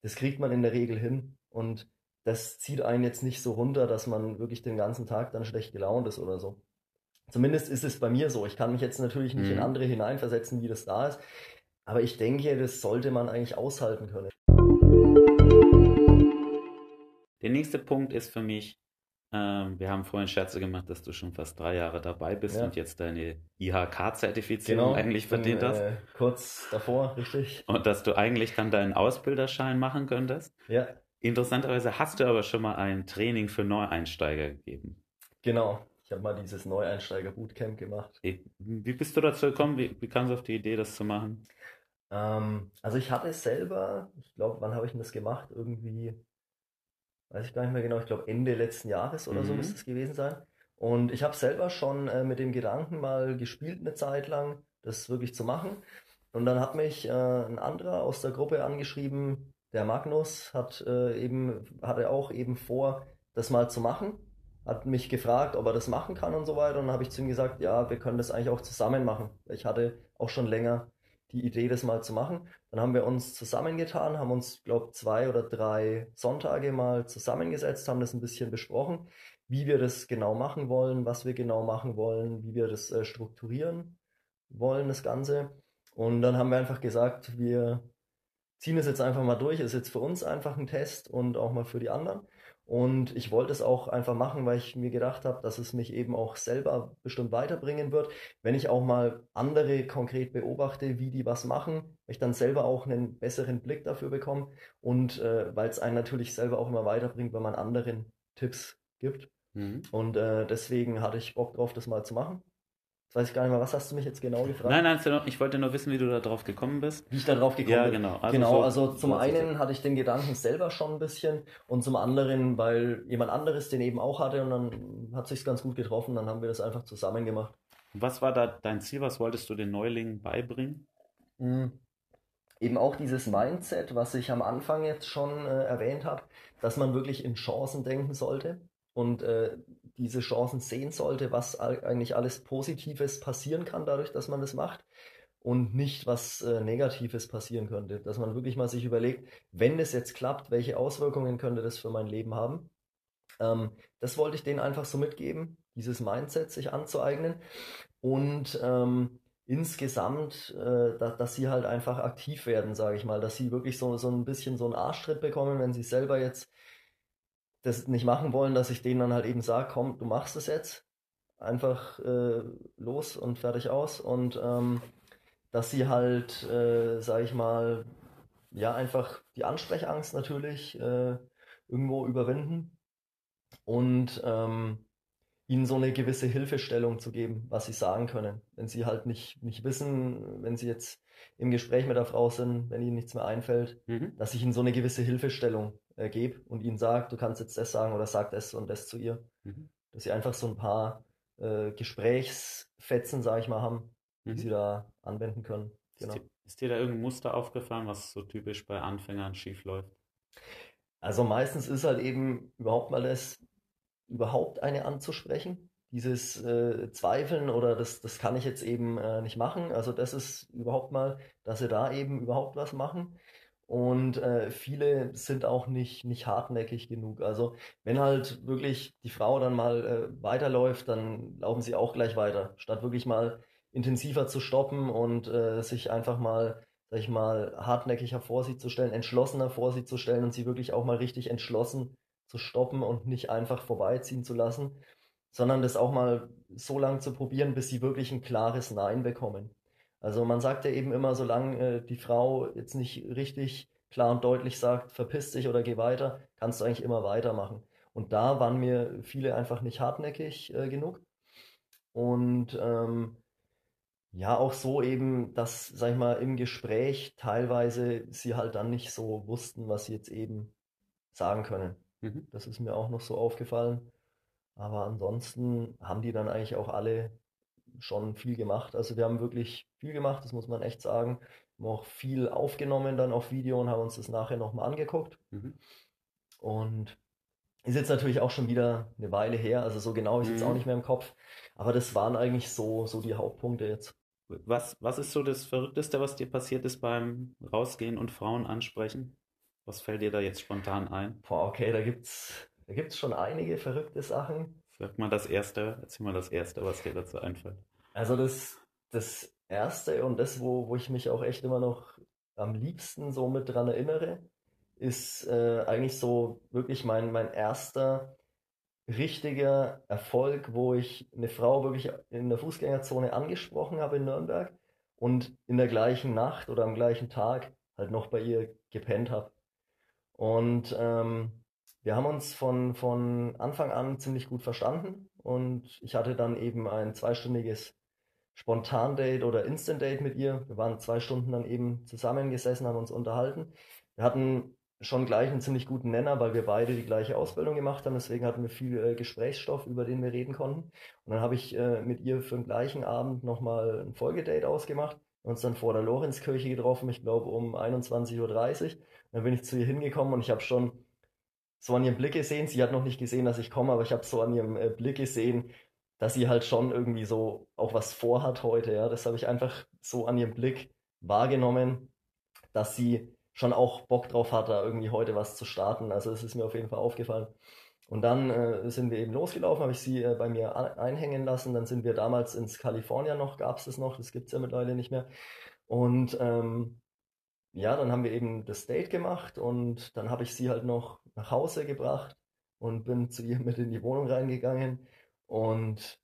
das kriegt man in der Regel hin. Und das zieht einen jetzt nicht so runter, dass man wirklich den ganzen Tag dann schlecht gelaunt ist oder so. Zumindest ist es bei mir so. Ich kann mich jetzt natürlich nicht mhm. in andere hineinversetzen, wie das da ist. Aber ich denke, das sollte man eigentlich aushalten können. Der nächste Punkt ist für mich, ähm, wir haben vorhin Scherze gemacht, dass du schon fast drei Jahre dabei bist ja. und jetzt deine IHK-Zertifizierung genau, eigentlich verdient hast. Äh, kurz davor, richtig. Und dass du eigentlich dann deinen Ausbilderschein machen könntest. Ja. Interessanterweise hast du aber schon mal ein Training für Neueinsteiger gegeben. Genau. Ich habe mal dieses Neueinsteiger-Bootcamp gemacht. Wie bist du dazu gekommen? Wie, wie kamst du auf die Idee, das zu machen? Ähm, also ich hatte selber, ich glaube, wann habe ich denn das gemacht? Irgendwie weiß ich gar nicht mehr genau, ich glaube Ende letzten Jahres oder mhm. so müsste es gewesen sein. Und ich habe selber schon äh, mit dem Gedanken mal gespielt eine Zeit lang, das wirklich zu machen. Und dann hat mich äh, ein anderer aus der Gruppe angeschrieben, der Magnus, hat äh, eben, hatte auch eben vor, das mal zu machen. Hat mich gefragt, ob er das machen kann und so weiter. Und dann habe ich zu ihm gesagt, ja, wir können das eigentlich auch zusammen machen. Ich hatte auch schon länger die Idee, das mal zu machen. Dann haben wir uns zusammengetan, haben uns, glaube zwei oder drei Sonntage mal zusammengesetzt, haben das ein bisschen besprochen, wie wir das genau machen wollen, was wir genau machen wollen, wie wir das äh, strukturieren wollen, das Ganze. Und dann haben wir einfach gesagt, wir ziehen es jetzt einfach mal durch, ist jetzt für uns einfach ein Test und auch mal für die anderen. Und ich wollte es auch einfach machen, weil ich mir gedacht habe, dass es mich eben auch selber bestimmt weiterbringen wird. Wenn ich auch mal andere konkret beobachte, wie die was machen, ich dann selber auch einen besseren Blick dafür bekomme und äh, weil es einen natürlich selber auch immer weiterbringt, wenn man anderen Tipps gibt. Mhm. Und äh, deswegen hatte ich Bock drauf, das mal zu machen. Weiß ich gar nicht mehr, was hast du mich jetzt genau gefragt? Nein, nein, ich wollte nur wissen, wie du da drauf gekommen bist. Wie ich da drauf gekommen ja, bin. genau. Also genau, so, also zum einen hatte ich den Gedanken selber schon ein bisschen und zum anderen, weil jemand anderes den eben auch hatte und dann hat sich ganz gut getroffen, dann haben wir das einfach zusammen gemacht. Was war da dein Ziel? Was wolltest du den Neulingen beibringen? Mhm. Eben auch dieses Mindset, was ich am Anfang jetzt schon äh, erwähnt habe, dass man wirklich in Chancen denken sollte und äh, diese Chancen sehen sollte, was eigentlich alles Positives passieren kann dadurch, dass man das macht und nicht was äh, Negatives passieren könnte. Dass man wirklich mal sich überlegt, wenn das jetzt klappt, welche Auswirkungen könnte das für mein Leben haben. Ähm, das wollte ich denen einfach so mitgeben, dieses Mindset sich anzueignen und ähm, insgesamt, äh, da, dass sie halt einfach aktiv werden, sage ich mal, dass sie wirklich so, so ein bisschen so einen Arschtritt bekommen, wenn sie selber jetzt das nicht machen wollen, dass ich denen dann halt eben sage, komm, du machst es jetzt. Einfach äh, los und fertig aus. Und ähm, dass sie halt, äh, sag ich mal, ja, einfach die Ansprechangst natürlich äh, irgendwo überwinden und ähm, ihnen so eine gewisse Hilfestellung zu geben, was sie sagen können. Wenn sie halt nicht, nicht wissen, wenn sie jetzt im Gespräch mit der Frau sind, wenn ihnen nichts mehr einfällt, mhm. dass ich ihnen so eine gewisse Hilfestellung äh, gebe und ihnen sage, du kannst jetzt das sagen oder sag das und das zu ihr. Mhm. Dass sie einfach so ein paar äh, Gesprächsfetzen, sage ich mal, haben, die mhm. sie da anwenden können. Genau. Ist, dir, ist dir da irgendein Muster aufgefallen, was so typisch bei Anfängern schief läuft? Also meistens ist halt eben überhaupt mal das, überhaupt eine anzusprechen. Dieses äh, Zweifeln oder das, das kann ich jetzt eben äh, nicht machen. Also das ist überhaupt mal, dass sie da eben überhaupt was machen. Und äh, viele sind auch nicht, nicht hartnäckig genug. Also wenn halt wirklich die Frau dann mal äh, weiterläuft, dann laufen sie auch gleich weiter, statt wirklich mal intensiver zu stoppen und äh, sich einfach mal, sag ich mal, hartnäckiger vor sie zu stellen, entschlossener vor sie zu stellen und sie wirklich auch mal richtig entschlossen zu stoppen und nicht einfach vorbeiziehen zu lassen, sondern das auch mal so lange zu probieren, bis sie wirklich ein klares Nein bekommen. Also man sagt ja eben immer, solange äh, die Frau jetzt nicht richtig klar und deutlich sagt, verpiss dich oder geh weiter, kannst du eigentlich immer weitermachen. Und da waren mir viele einfach nicht hartnäckig äh, genug. Und ähm, ja, auch so eben, dass, sag ich mal, im Gespräch teilweise sie halt dann nicht so wussten, was sie jetzt eben sagen können. Mhm. Das ist mir auch noch so aufgefallen. Aber ansonsten haben die dann eigentlich auch alle schon viel gemacht. Also wir haben wirklich viel gemacht, das muss man echt sagen. Wir haben auch viel aufgenommen dann auf Video und haben uns das nachher nochmal angeguckt. Mhm. Und ist jetzt natürlich auch schon wieder eine Weile her, also so genau ist mhm. jetzt auch nicht mehr im Kopf. Aber das waren eigentlich so, so die Hauptpunkte jetzt. Was, was ist so das Verrückteste, was dir passiert ist beim Rausgehen und Frauen ansprechen? Was fällt dir da jetzt spontan ein? Boah, okay, da gibt's, da gibt's schon einige verrückte Sachen. Sag mal das Erste, erzähl mal das Erste, was dir dazu einfällt. Also das, das Erste und das, wo, wo ich mich auch echt immer noch am liebsten so mit dran erinnere, ist äh, eigentlich so wirklich mein, mein erster richtiger Erfolg, wo ich eine Frau wirklich in der Fußgängerzone angesprochen habe in Nürnberg und in der gleichen Nacht oder am gleichen Tag halt noch bei ihr gepennt habe. Und ähm, wir haben uns von, von Anfang an ziemlich gut verstanden und ich hatte dann eben ein zweistündiges Spontan-Date oder Instant-Date mit ihr. Wir waren zwei Stunden dann eben zusammengesessen, haben uns unterhalten. Wir hatten schon gleich einen ziemlich guten Nenner, weil wir beide die gleiche Ausbildung gemacht haben. Deswegen hatten wir viel äh, Gesprächsstoff, über den wir reden konnten. Und dann habe ich äh, mit ihr für den gleichen Abend nochmal ein Folgedate ausgemacht. Wir uns dann vor der Lorenzkirche getroffen, ich glaube um 21.30 Uhr. Dann bin ich zu ihr hingekommen und ich habe schon so an ihrem Blick gesehen, sie hat noch nicht gesehen, dass ich komme, aber ich habe so an ihrem äh, Blick gesehen, dass sie halt schon irgendwie so auch was vorhat heute. Ja, das habe ich einfach so an ihrem Blick wahrgenommen, dass sie schon auch Bock drauf hat, da irgendwie heute was zu starten. Also es ist mir auf jeden Fall aufgefallen. Und dann äh, sind wir eben losgelaufen, habe ich sie äh, bei mir einhängen lassen. Dann sind wir damals ins Kalifornien noch, gab es das noch, das gibt es ja mittlerweile nicht mehr. Und ähm, ja, dann haben wir eben das Date gemacht und dann habe ich sie halt noch nach Hause gebracht und bin zu ihr mit in die Wohnung reingegangen und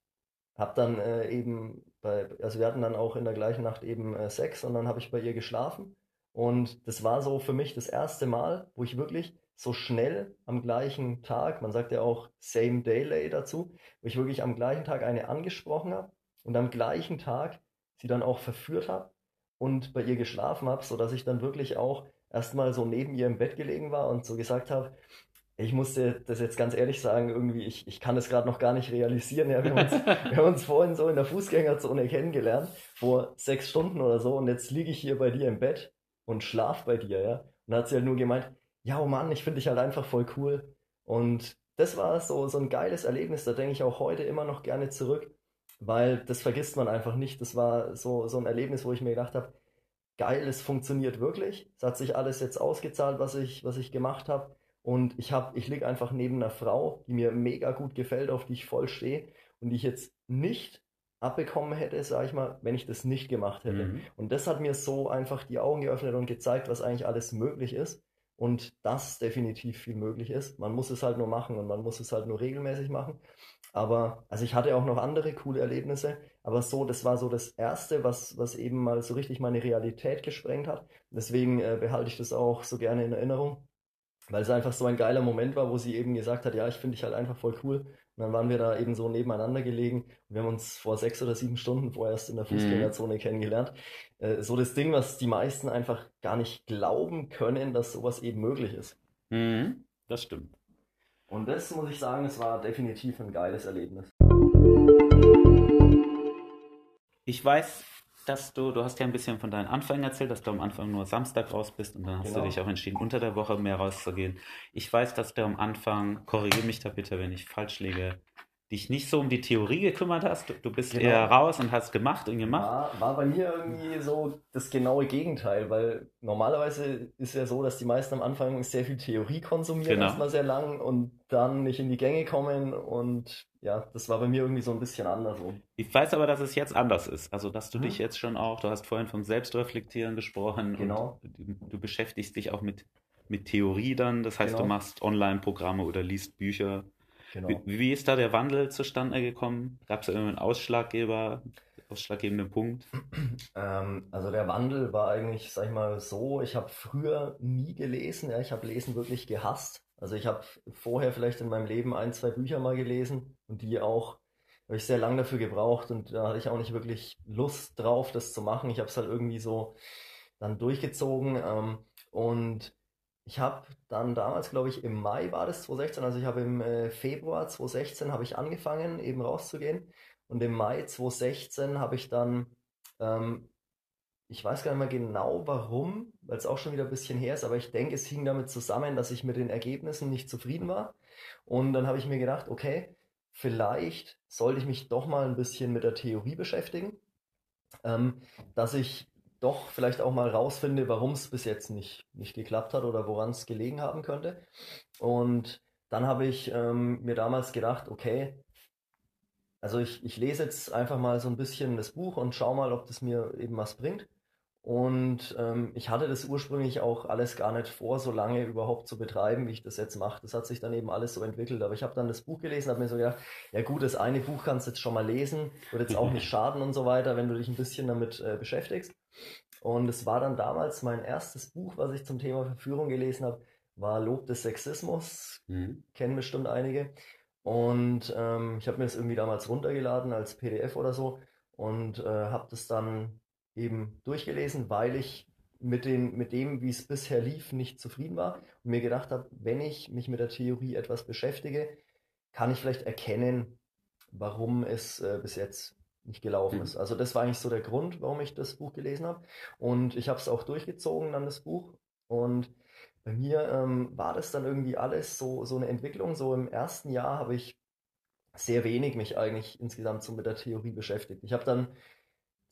habe dann äh, eben bei, also wir hatten dann auch in der gleichen Nacht eben äh, Sex und dann habe ich bei ihr geschlafen und das war so für mich das erste Mal, wo ich wirklich so schnell am gleichen Tag, man sagt ja auch Same Day Lay dazu, wo ich wirklich am gleichen Tag eine angesprochen habe und am gleichen Tag sie dann auch verführt habe und bei ihr geschlafen habe, sodass ich dann wirklich auch erstmal so neben ihr im Bett gelegen war und so gesagt habe, ich musste das jetzt ganz ehrlich sagen, irgendwie, ich, ich kann das gerade noch gar nicht realisieren. Ja, wir, haben uns, wir haben uns vorhin so in der Fußgängerzone kennengelernt, vor sechs Stunden oder so, und jetzt liege ich hier bei dir im Bett und schlaf bei dir, ja. Und dann hat sie halt nur gemeint, ja, oh Mann, ich finde dich halt einfach voll cool. Und das war so, so ein geiles Erlebnis, da denke ich auch heute immer noch gerne zurück, weil das vergisst man einfach nicht. Das war so, so ein Erlebnis, wo ich mir gedacht habe, geil, es funktioniert wirklich. Es hat sich alles jetzt ausgezahlt, was ich, was ich gemacht habe. Und ich habe, ich liege einfach neben einer Frau, die mir mega gut gefällt, auf die ich voll stehe und die ich jetzt nicht abbekommen hätte, sage ich mal, wenn ich das nicht gemacht hätte. Mhm. Und das hat mir so einfach die Augen geöffnet und gezeigt, was eigentlich alles möglich ist und dass definitiv viel möglich ist. Man muss es halt nur machen und man muss es halt nur regelmäßig machen. Aber, also ich hatte auch noch andere coole Erlebnisse, aber so, das war so das Erste, was, was eben mal so richtig meine Realität gesprengt hat. Deswegen äh, behalte ich das auch so gerne in Erinnerung weil es einfach so ein geiler Moment war, wo sie eben gesagt hat, ja, ich finde dich halt einfach voll cool. Und dann waren wir da eben so nebeneinander gelegen und wir haben uns vor sechs oder sieben Stunden vorerst in der mhm. Fußgängerzone mhm. kennengelernt. Äh, so das Ding, was die meisten einfach gar nicht glauben können, dass sowas eben möglich ist. Mhm. Das stimmt. Und das muss ich sagen, es war definitiv ein geiles Erlebnis. Ich weiß, dass du, du hast ja ein bisschen von deinen Anfängen erzählt, dass du am Anfang nur Samstag raus bist und dann hast genau. du dich auch entschieden, unter der Woche mehr rauszugehen. Ich weiß, dass du am Anfang, korrigiere mich da bitte, wenn ich falsch liege, dich nicht so um die Theorie gekümmert hast. Du, du bist genau. eher raus und hast gemacht und gemacht. War, war bei mir irgendwie so das genaue Gegenteil, weil normalerweise ist ja so, dass die meisten am Anfang sehr viel Theorie konsumieren, genau. erstmal sehr lang und dann nicht in die Gänge kommen und ja, das war bei mir irgendwie so ein bisschen andersrum. Ich weiß aber, dass es jetzt anders ist. Also, dass du hm. dich jetzt schon auch, du hast vorhin vom Selbstreflektieren gesprochen. Genau. Du, du, beschäftigst dich auch mit, mit Theorie dann. Das heißt, genau. du machst Online-Programme oder liest Bücher. Genau. Wie, wie, ist da der Wandel zustande gekommen? Gab es da irgendeinen Ausschlaggeber, ausschlaggebenden Punkt? Ähm, also der Wandel war eigentlich, sag ich mal, so, ich habe früher nie gelesen, ja, ich habe Lesen wirklich gehasst. Also ich habe vorher vielleicht in meinem Leben ein, zwei Bücher mal gelesen und die auch, habe ich sehr lange dafür gebraucht und da hatte ich auch nicht wirklich Lust drauf, das zu machen. Ich habe es halt irgendwie so dann durchgezogen ähm, und ich habe dann damals, glaube ich, im Mai war das 2016, also ich habe im äh, Februar 2016 habe ich angefangen, eben rauszugehen. Und im Mai 2016 habe ich dann, ähm, ich weiß gar nicht mehr genau warum, weil es auch schon wieder ein bisschen her ist, aber ich denke, es hing damit zusammen, dass ich mit den Ergebnissen nicht zufrieden war. Und dann habe ich mir gedacht, okay, vielleicht sollte ich mich doch mal ein bisschen mit der Theorie beschäftigen, ähm, dass ich doch vielleicht auch mal rausfinde, warum es bis jetzt nicht, nicht geklappt hat oder woran es gelegen haben könnte. Und dann habe ich ähm, mir damals gedacht, okay, also ich, ich lese jetzt einfach mal so ein bisschen das Buch und schau mal, ob das mir eben was bringt. Und ähm, ich hatte das ursprünglich auch alles gar nicht vor, so lange überhaupt zu betreiben, wie ich das jetzt mache. Das hat sich dann eben alles so entwickelt. Aber ich habe dann das Buch gelesen, habe mir so gedacht, ja gut, das eine Buch kannst du jetzt schon mal lesen, wird jetzt auch nicht schaden und so weiter, wenn du dich ein bisschen damit äh, beschäftigst. Und es war dann damals mein erstes Buch, was ich zum Thema Verführung gelesen habe, war Lob des Sexismus. Mhm. Kennen bestimmt einige. Und ähm, ich habe mir das irgendwie damals runtergeladen als PDF oder so und äh, habe das dann eben durchgelesen, weil ich mit, den, mit dem, wie es bisher lief, nicht zufrieden war und mir gedacht habe, wenn ich mich mit der Theorie etwas beschäftige, kann ich vielleicht erkennen, warum es äh, bis jetzt nicht gelaufen mhm. ist. Also das war eigentlich so der Grund, warum ich das Buch gelesen habe. Und ich habe es auch durchgezogen, dann das Buch. Und bei mir ähm, war das dann irgendwie alles so, so eine Entwicklung. So im ersten Jahr habe ich sehr wenig mich eigentlich insgesamt so mit der Theorie beschäftigt. Ich habe dann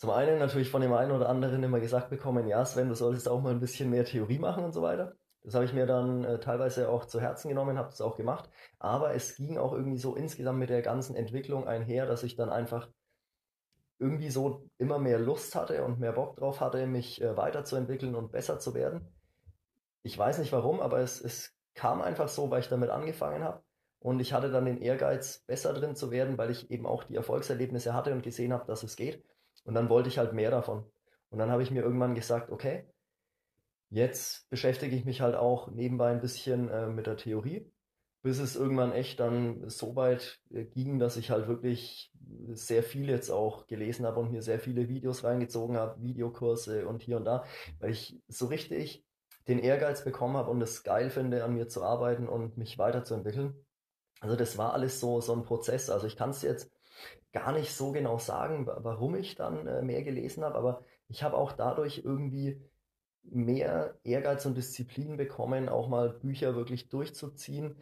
zum einen natürlich von dem einen oder anderen immer gesagt bekommen, ja Sven, du solltest auch mal ein bisschen mehr Theorie machen und so weiter. Das habe ich mir dann äh, teilweise auch zu Herzen genommen, habe das auch gemacht. Aber es ging auch irgendwie so insgesamt mit der ganzen Entwicklung einher, dass ich dann einfach irgendwie so immer mehr Lust hatte und mehr Bock drauf hatte, mich äh, weiterzuentwickeln und besser zu werden. Ich weiß nicht warum, aber es, es kam einfach so, weil ich damit angefangen habe. Und ich hatte dann den Ehrgeiz, besser drin zu werden, weil ich eben auch die Erfolgserlebnisse hatte und gesehen habe, dass es geht. Und dann wollte ich halt mehr davon. Und dann habe ich mir irgendwann gesagt, okay, jetzt beschäftige ich mich halt auch nebenbei ein bisschen äh, mit der Theorie, bis es irgendwann echt dann so weit äh, ging, dass ich halt wirklich sehr viel jetzt auch gelesen habe und mir sehr viele Videos reingezogen habe, Videokurse und hier und da, weil ich so richtig den Ehrgeiz bekommen habe und es geil finde, an mir zu arbeiten und mich weiterzuentwickeln. Also das war alles so, so ein Prozess. Also ich kann es jetzt gar nicht so genau sagen, warum ich dann äh, mehr gelesen habe, aber ich habe auch dadurch irgendwie mehr Ehrgeiz und Disziplin bekommen, auch mal Bücher wirklich durchzuziehen,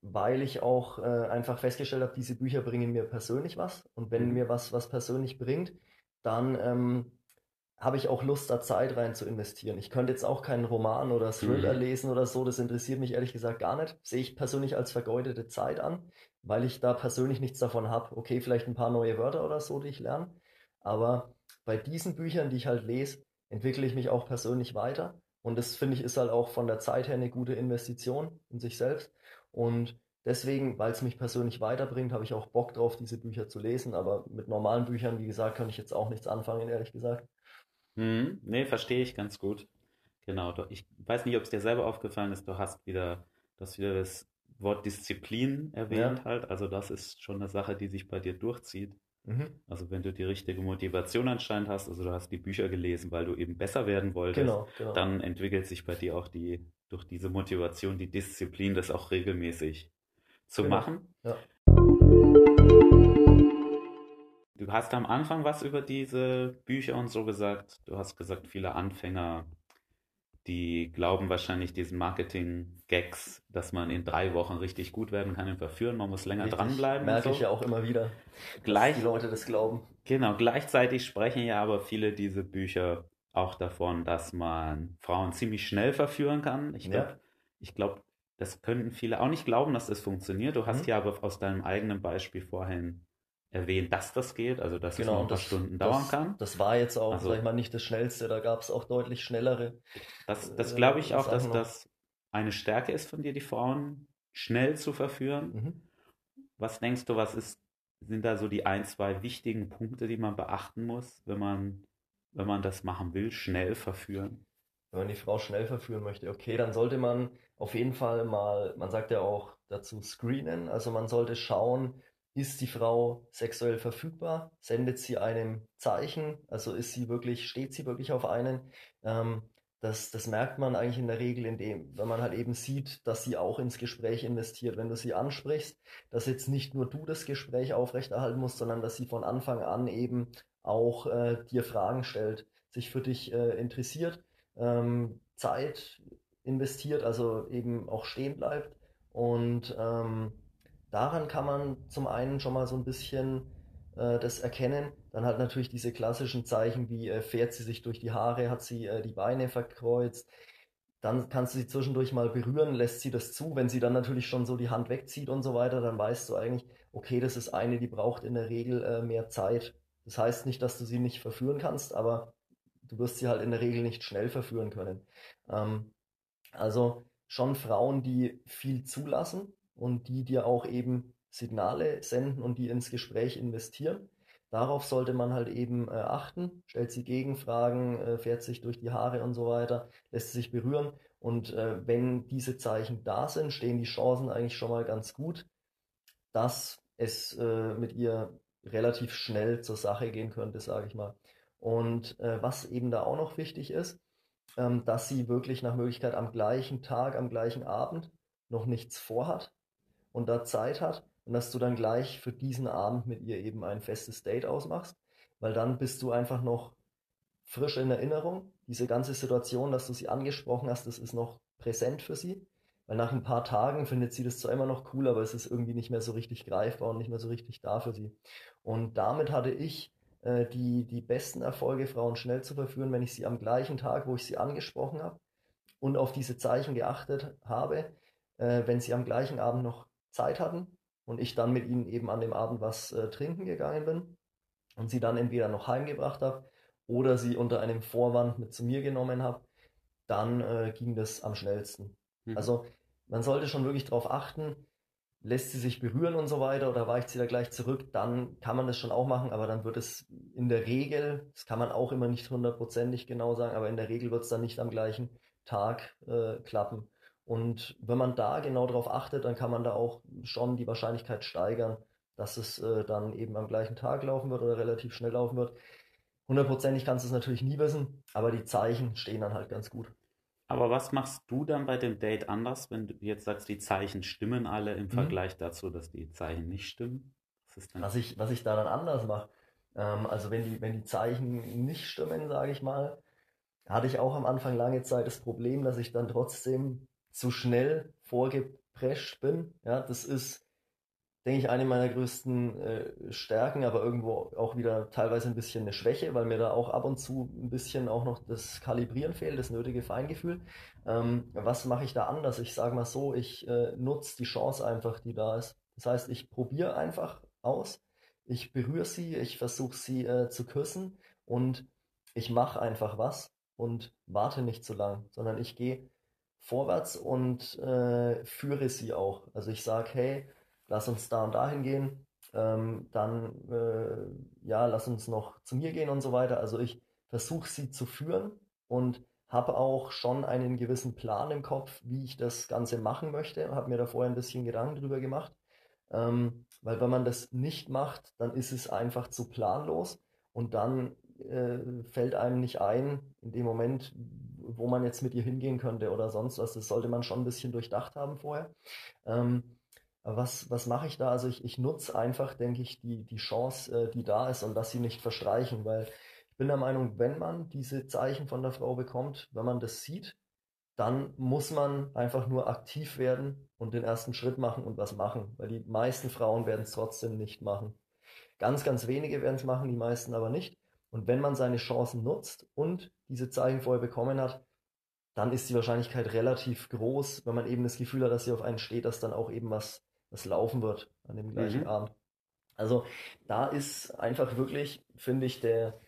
weil ich auch äh, einfach festgestellt habe, diese Bücher bringen mir persönlich was. Und wenn mhm. mir was, was persönlich bringt, dann ähm, habe ich auch Lust, da Zeit rein zu investieren. Ich könnte jetzt auch keinen Roman oder Thriller mhm. lesen oder so, das interessiert mich ehrlich gesagt gar nicht. Sehe ich persönlich als vergeudete Zeit an, weil ich da persönlich nichts davon habe. Okay, vielleicht ein paar neue Wörter oder so, die ich lerne. Aber bei diesen Büchern, die ich halt lese, entwickle ich mich auch persönlich weiter. Und das finde ich ist halt auch von der Zeit her eine gute Investition in sich selbst. Und deswegen, weil es mich persönlich weiterbringt, habe ich auch Bock drauf, diese Bücher zu lesen. Aber mit normalen Büchern, wie gesagt, kann ich jetzt auch nichts anfangen, ehrlich gesagt. Hm, nee, verstehe ich ganz gut. Genau. Ich weiß nicht, ob es dir selber aufgefallen ist, du hast wieder, du hast wieder das Wort Disziplin erwähnt ja. halt. Also das ist schon eine Sache, die sich bei dir durchzieht. Mhm. Also wenn du die richtige Motivation anscheinend hast, also du hast die Bücher gelesen, weil du eben besser werden wolltest, genau, genau. dann entwickelt sich bei dir auch die, durch diese Motivation, die Disziplin, das auch regelmäßig zu genau. machen. Ja. Du hast am Anfang was über diese Bücher und so gesagt. Du hast gesagt, viele Anfänger, die glauben wahrscheinlich diesen Marketing-Gags, dass man in drei Wochen richtig gut werden kann im Verführen. Man muss länger richtig. dranbleiben. Merke so. ich ja auch immer wieder, Gleich, dass die Leute das glauben. Genau, gleichzeitig sprechen ja aber viele diese Bücher auch davon, dass man Frauen ziemlich schnell verführen kann. Ich glaube, ja. ich glaube, das könnten viele auch nicht glauben, dass das funktioniert. Du hast mhm. ja aber aus deinem eigenen Beispiel vorhin erwähnt, dass das geht, also dass genau, es ein paar das, Stunden dauern das, kann. Das war jetzt auch, also, sag ich mal, nicht das Schnellste, da gab es auch deutlich schnellere. Das, das glaube ich äh, auch, dass das eine Stärke ist von dir, die Frauen schnell zu verführen. Mhm. Was denkst du, was ist, sind da so die ein, zwei wichtigen Punkte, die man beachten muss, wenn man, wenn man das machen will, schnell verführen? Wenn man die Frau schnell verführen möchte, okay, dann sollte man auf jeden Fall mal, man sagt ja auch dazu screenen, also man sollte schauen, ist die Frau sexuell verfügbar? Sendet sie einem Zeichen? Also ist sie wirklich, steht sie wirklich auf einen? Ähm, das, das merkt man eigentlich in der Regel, indem, wenn man halt eben sieht, dass sie auch ins Gespräch investiert. Wenn du sie ansprichst, dass jetzt nicht nur du das Gespräch aufrechterhalten musst, sondern dass sie von Anfang an eben auch äh, dir Fragen stellt, sich für dich äh, interessiert, ähm, Zeit investiert, also eben auch stehen bleibt und ähm, daran kann man zum einen schon mal so ein bisschen äh, das erkennen. Dann halt natürlich diese klassischen Zeichen wie äh, fährt sie sich durch die Haare, hat sie äh, die Beine verkreuzt. Dann kannst du sie zwischendurch mal berühren, lässt sie das zu. Wenn sie dann natürlich schon so die Hand wegzieht und so weiter, dann weißt du eigentlich, okay, das ist eine, die braucht in der Regel äh, mehr Zeit. Das heißt nicht, dass du sie nicht verführen kannst, aber du wirst sie halt in der Regel nicht schnell verführen können. Ähm, also schon Frauen, die viel zulassen, und die dir auch eben Signale senden und die ins Gespräch investieren. Darauf sollte man halt eben äh, achten, stellt sie Gegenfragen, äh, fährt sich durch die Haare und so weiter, lässt sich berühren. Und äh, wenn diese Zeichen da sind, stehen die Chancen eigentlich schon mal ganz gut, dass es äh, mit ihr relativ schnell zur Sache gehen könnte, sage ich mal. Und äh, was eben da auch noch wichtig ist, ähm, dass sie wirklich nach Möglichkeit am gleichen Tag, am gleichen Abend noch nichts vorhat, und da Zeit hat und dass du dann gleich für diesen Abend mit ihr eben ein festes Date ausmachst, weil dann bist du einfach noch frisch in Erinnerung. Diese ganze Situation, dass du sie angesprochen hast, das ist noch präsent für sie. Weil nach ein paar Tagen findet sie das zwar immer noch cool, aber es ist irgendwie nicht mehr so richtig greifbar und nicht mehr so richtig da für sie. Und damit hatte ich äh, die, die besten Erfolge, Frauen schnell zu verführen, wenn ich sie am gleichen Tag, wo ich sie angesprochen habe und auf diese Zeichen geachtet habe, äh, wenn sie am gleichen Abend noch Zeit hatten und ich dann mit ihnen eben an dem Abend was äh, trinken gegangen bin und sie dann entweder noch heimgebracht habe oder sie unter einem Vorwand mit zu mir genommen habe, dann äh, ging das am schnellsten. Mhm. Also man sollte schon wirklich darauf achten, lässt sie sich berühren und so weiter oder weicht sie da gleich zurück, dann kann man das schon auch machen, aber dann wird es in der Regel, das kann man auch immer nicht hundertprozentig genau sagen, aber in der Regel wird es dann nicht am gleichen Tag äh, klappen. Und wenn man da genau darauf achtet, dann kann man da auch schon die Wahrscheinlichkeit steigern, dass es äh, dann eben am gleichen Tag laufen wird oder relativ schnell laufen wird. Hundertprozentig kannst du es natürlich nie wissen, aber die Zeichen stehen dann halt ganz gut. Aber was machst du dann bei dem Date anders, wenn du jetzt sagst, die Zeichen stimmen alle im mhm. Vergleich dazu, dass die Zeichen nicht stimmen? Was, was, ich, was ich da dann anders mache, ähm, also wenn die, wenn die Zeichen nicht stimmen, sage ich mal, hatte ich auch am Anfang lange Zeit das Problem, dass ich dann trotzdem zu schnell vorgeprescht bin. Ja, das ist denke ich, eine meiner größten äh, Stärken, aber irgendwo auch wieder teilweise ein bisschen eine Schwäche, weil mir da auch ab und zu ein bisschen auch noch das Kalibrieren fehlt, das nötige Feingefühl. Ähm, was mache ich da anders? Ich sage mal so, ich äh, nutze die Chance einfach, die da ist. Das heißt, ich probiere einfach aus, ich berühre sie, ich versuche sie äh, zu küssen und ich mache einfach was und warte nicht zu lang, sondern ich gehe vorwärts und äh, führe sie auch. Also ich sage, hey, lass uns da und dahin gehen, ähm, dann äh, ja, lass uns noch zu mir gehen und so weiter. Also ich versuche sie zu führen und habe auch schon einen gewissen Plan im Kopf, wie ich das Ganze machen möchte. Habe mir da vorher ein bisschen Gedanken drüber gemacht. Ähm, weil wenn man das nicht macht, dann ist es einfach zu planlos und dann äh, fällt einem nicht ein, in dem Moment, wo man jetzt mit ihr hingehen könnte oder sonst was. Das sollte man schon ein bisschen durchdacht haben vorher. Ähm, was, was mache ich da? Also ich, ich nutze einfach, denke ich, die, die Chance, äh, die da ist und lass sie nicht verstreichen, weil ich bin der Meinung, wenn man diese Zeichen von der Frau bekommt, wenn man das sieht, dann muss man einfach nur aktiv werden und den ersten Schritt machen und was machen, weil die meisten Frauen werden es trotzdem nicht machen. Ganz, ganz wenige werden es machen, die meisten aber nicht. Und wenn man seine Chancen nutzt und diese Zeichen vorher bekommen hat, dann ist die Wahrscheinlichkeit relativ groß, wenn man eben das Gefühl hat, dass sie auf einen steht, dass dann auch eben was das laufen wird an dem gleichen mhm. Abend. Also da ist einfach wirklich, finde ich, der,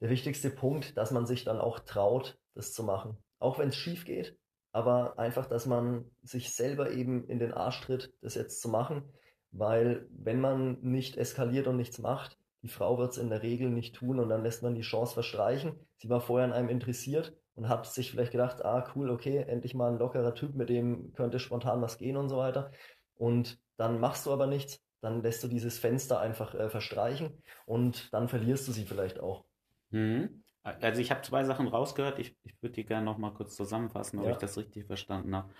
der wichtigste Punkt, dass man sich dann auch traut, das zu machen. Auch wenn es schief geht, aber einfach, dass man sich selber eben in den Arsch tritt, das jetzt zu machen, weil wenn man nicht eskaliert und nichts macht, die Frau wird es in der Regel nicht tun und dann lässt man die Chance verstreichen. Sie war vorher an einem interessiert und hat sich vielleicht gedacht, ah cool, okay, endlich mal ein lockerer Typ, mit dem könnte spontan was gehen und so weiter und dann machst du aber nichts, dann lässt du dieses Fenster einfach äh, verstreichen und dann verlierst du sie vielleicht auch. Mhm. Also ich habe zwei Sachen rausgehört, ich, ich würde die gerne nochmal kurz zusammenfassen, ob ja. ich das richtig verstanden habe.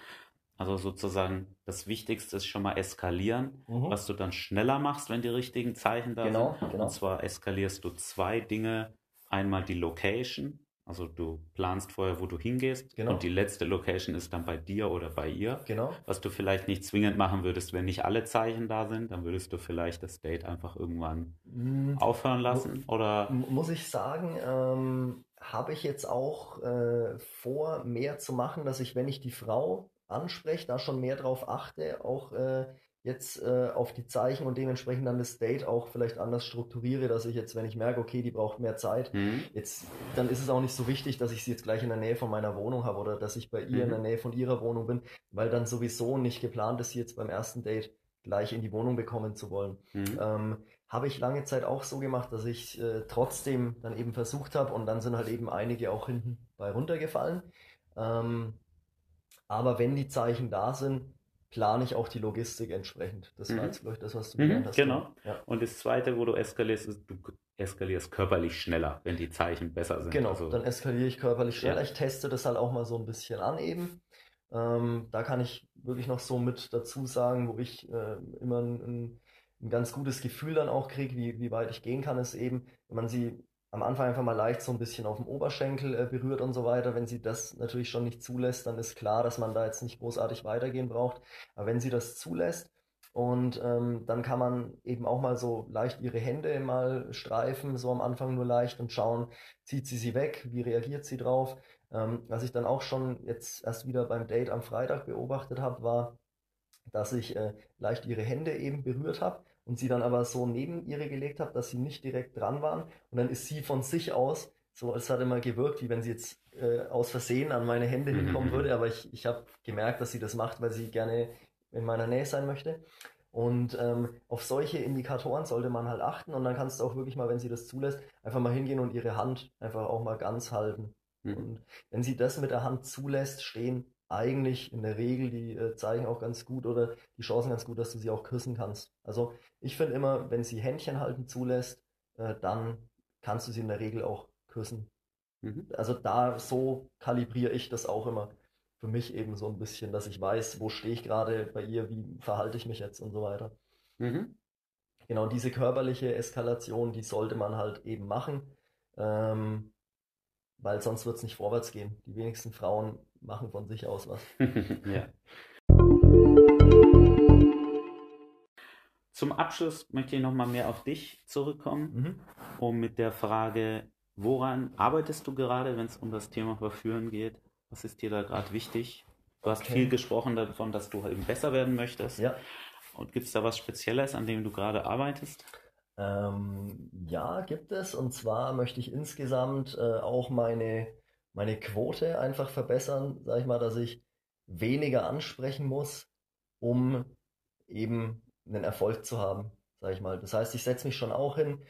Also sozusagen das Wichtigste ist schon mal eskalieren, mhm. was du dann schneller machst, wenn die richtigen Zeichen da genau, sind. Genau. Und zwar eskalierst du zwei Dinge. Einmal die Location, also du planst vorher, wo du hingehst genau. und die letzte Location ist dann bei dir oder bei ihr. Genau. Was du vielleicht nicht zwingend machen würdest, wenn nicht alle Zeichen da sind, dann würdest du vielleicht das Date einfach irgendwann mhm. aufhören lassen oder? Muss ich sagen, ähm, habe ich jetzt auch äh, vor, mehr zu machen, dass ich, wenn ich die Frau anspreche, da schon mehr drauf achte, auch äh, jetzt äh, auf die Zeichen und dementsprechend dann das Date auch vielleicht anders strukturiere, dass ich jetzt, wenn ich merke, okay, die braucht mehr Zeit, mhm. jetzt, dann ist es auch nicht so wichtig, dass ich sie jetzt gleich in der Nähe von meiner Wohnung habe oder dass ich bei ihr mhm. in der Nähe von ihrer Wohnung bin, weil dann sowieso nicht geplant ist, sie jetzt beim ersten Date gleich in die Wohnung bekommen zu wollen. Mhm. Ähm, habe ich lange Zeit auch so gemacht, dass ich äh, trotzdem dann eben versucht habe und dann sind halt eben einige auch hinten bei runtergefallen. Ähm, aber wenn die Zeichen da sind, plane ich auch die Logistik entsprechend. Das war mhm. jetzt, glaube ich, das, was du mhm, gelernt hast. Genau. Ja. Und das Zweite, wo du eskalierst, ist, du eskalierst körperlich schneller, wenn die Zeichen besser sind. Genau, also, dann eskaliere ich körperlich schneller. Ja. Ich teste das halt auch mal so ein bisschen an eben. Ähm, da kann ich wirklich noch so mit dazu sagen, wo ich äh, immer ein, ein, ganz gutes Gefühl dann auch kriege, wie, wie weit ich gehen kann, ist eben, wenn man sie am Anfang einfach mal leicht so ein bisschen auf dem Oberschenkel äh, berührt und so weiter. Wenn sie das natürlich schon nicht zulässt, dann ist klar, dass man da jetzt nicht großartig weitergehen braucht. Aber wenn sie das zulässt, und ähm, dann kann man eben auch mal so leicht ihre Hände mal streifen, so am Anfang nur leicht und schauen, zieht sie sie weg, wie reagiert sie drauf. Ähm, was ich dann auch schon jetzt erst wieder beim Date am Freitag beobachtet habe, war, dass ich äh, leicht ihre Hände eben berührt habe und sie dann aber so neben ihre gelegt habe, dass sie nicht direkt dran waren. Und dann ist sie von sich aus, so es hat immer gewirkt, wie wenn sie jetzt äh, aus Versehen an meine Hände hinkommen mhm. würde, aber ich, ich habe gemerkt, dass sie das macht, weil sie gerne in meiner Nähe sein möchte. Und ähm, auf solche Indikatoren sollte man halt achten und dann kannst du auch wirklich mal, wenn sie das zulässt, einfach mal hingehen und ihre Hand einfach auch mal ganz halten. Mhm. Und wenn sie das mit der Hand zulässt, stehen eigentlich in der Regel die äh, Zeichen auch ganz gut oder die Chancen ganz gut, dass du sie auch küssen kannst. Also ich finde immer, wenn sie Händchen halten zulässt, äh, dann kannst du sie in der Regel auch küssen. Mhm. Also da so kalibriere ich das auch immer für mich eben so ein bisschen, dass ich weiß, wo stehe ich gerade bei ihr, wie verhalte ich mich jetzt und so weiter. Mhm. Genau, diese körperliche Eskalation, die sollte man halt eben machen, ähm, weil sonst wird es nicht vorwärts gehen. Die wenigsten Frauen machen von sich aus was. ja. Zum Abschluss möchte ich nochmal mehr auf dich zurückkommen, mhm. um mit der Frage, woran arbeitest du gerade, wenn es um das Thema Verführen geht? Was ist dir da gerade wichtig? Du hast okay. viel gesprochen davon, dass du eben besser werden möchtest. Ja. Und gibt es da was Spezielles, an dem du gerade arbeitest? Ähm, ja, gibt es. Und zwar möchte ich insgesamt äh, auch meine, meine Quote einfach verbessern. Sag ich mal, dass ich weniger ansprechen muss, um eben einen Erfolg zu haben. Sag ich mal. Das heißt, ich setze mich schon auch hin,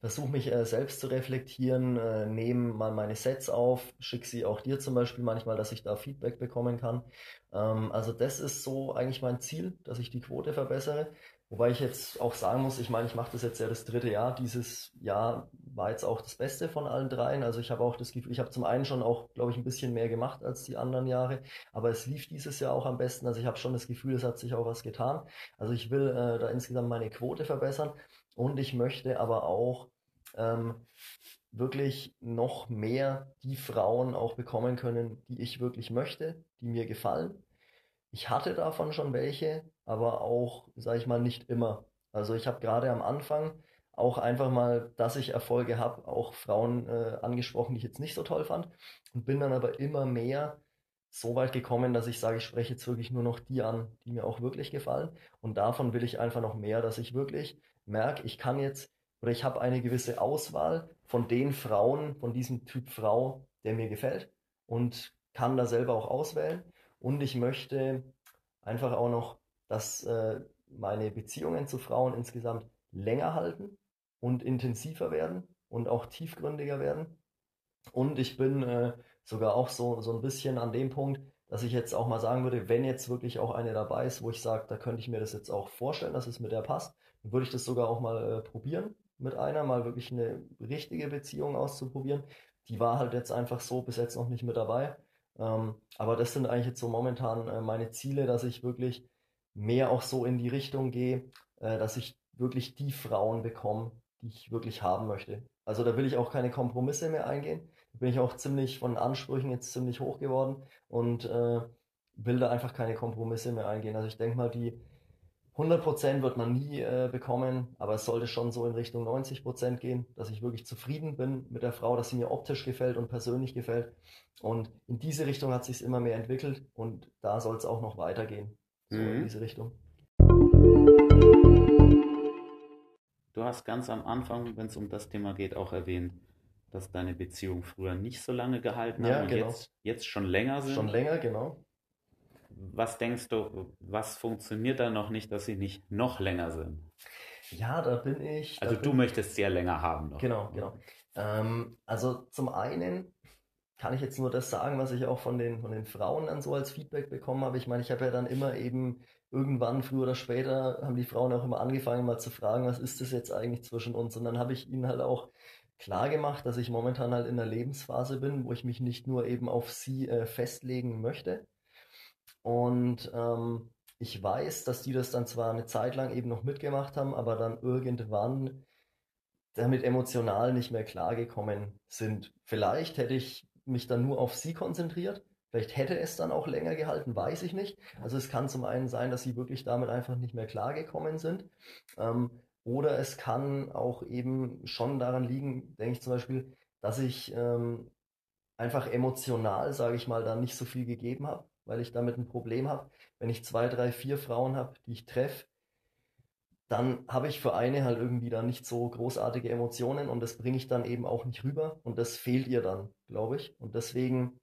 versuche mich äh, selbst zu reflektieren, äh, nehme mal meine Sets auf, schicke sie auch dir zum Beispiel manchmal, dass ich da Feedback bekommen kann. Ähm, also das ist so eigentlich mein Ziel, dass ich die Quote verbessere. Wobei ich jetzt auch sagen muss, ich meine, ich mache das jetzt ja das dritte Jahr. Dieses Jahr war jetzt auch das Beste von allen dreien. Also ich habe auch das Gefühl, ich habe zum einen schon auch, glaube ich, ein bisschen mehr gemacht als die anderen Jahre, aber es lief dieses Jahr auch am besten. Also ich habe schon das Gefühl, es hat sich auch was getan. Also ich will äh, da insgesamt meine Quote verbessern und ich möchte aber auch ähm, wirklich noch mehr die Frauen auch bekommen können, die ich wirklich möchte, die mir gefallen. Ich hatte davon schon welche, aber auch, sage ich mal, nicht immer. Also ich habe gerade am Anfang auch einfach mal, dass ich Erfolge habe, auch Frauen äh, angesprochen, die ich jetzt nicht so toll fand und bin dann aber immer mehr so weit gekommen, dass ich sage, ich spreche jetzt wirklich nur noch die an, die mir auch wirklich gefallen und davon will ich einfach noch mehr, dass ich wirklich merke, ich kann jetzt oder ich habe eine gewisse Auswahl von den Frauen, von diesem Typ Frau, der mir gefällt und kann da selber auch auswählen. Und ich möchte einfach auch noch, dass äh, meine Beziehungen zu Frauen insgesamt länger halten und intensiver werden und auch tiefgründiger werden. Und ich bin äh, sogar auch so, so ein bisschen an dem Punkt, dass ich jetzt auch mal sagen würde, wenn jetzt wirklich auch eine dabei ist, wo ich sage, da könnte ich mir das jetzt auch vorstellen, dass es mit der passt, dann würde ich das sogar auch mal äh, probieren mit einer, mal wirklich eine richtige Beziehung auszuprobieren. Die war halt jetzt einfach so bis jetzt noch nicht mit dabei. Ähm, aber das sind eigentlich jetzt so momentan äh, meine Ziele, dass ich wirklich mehr auch so in die Richtung gehe, äh, dass ich wirklich die Frauen bekomme, die ich wirklich haben möchte. Also da will ich auch keine Kompromisse mehr eingehen. Da bin ich auch ziemlich von Ansprüchen jetzt ziemlich hoch geworden und äh, will da einfach keine Kompromisse mehr eingehen. Also ich denke mal, die 100% wird man nie äh, bekommen, aber es sollte schon so in Richtung 90% gehen, dass ich wirklich zufrieden bin mit der Frau, dass sie mir optisch gefällt und persönlich gefällt. Und in diese Richtung hat sich immer mehr entwickelt und da soll es auch noch weitergehen. So mhm. in diese Richtung. Du hast ganz am Anfang, wenn es um das Thema geht, auch erwähnt, dass deine Beziehung früher nicht so lange gehalten ja, hat und genau. jetzt, jetzt schon länger sind. Schon länger, genau was denkst du, was funktioniert da noch nicht, dass sie nicht noch länger sind? Ja, da bin ich. Also du möchtest sehr länger haben noch. Genau, genau. Ähm, also zum einen kann ich jetzt nur das sagen, was ich auch von den, von den Frauen dann so als Feedback bekommen habe. Ich meine, ich habe ja dann immer eben irgendwann, früher oder später, haben die Frauen auch immer angefangen, mal zu fragen, was ist das jetzt eigentlich zwischen uns? Und dann habe ich ihnen halt auch klar gemacht, dass ich momentan halt in einer Lebensphase bin, wo ich mich nicht nur eben auf sie äh, festlegen möchte, und ähm, ich weiß, dass die das dann zwar eine Zeit lang eben noch mitgemacht haben, aber dann irgendwann damit emotional nicht mehr klargekommen sind. Vielleicht hätte ich mich dann nur auf sie konzentriert. Vielleicht hätte es dann auch länger gehalten, weiß ich nicht. Also es kann zum einen sein, dass sie wirklich damit einfach nicht mehr klargekommen sind. Ähm, oder es kann auch eben schon daran liegen, denke ich zum Beispiel, dass ich ähm, einfach emotional, sage ich mal, da nicht so viel gegeben habe weil ich damit ein Problem habe. Wenn ich zwei, drei, vier Frauen habe, die ich treffe, dann habe ich für eine halt irgendwie da nicht so großartige Emotionen und das bringe ich dann eben auch nicht rüber und das fehlt ihr dann, glaube ich. Und deswegen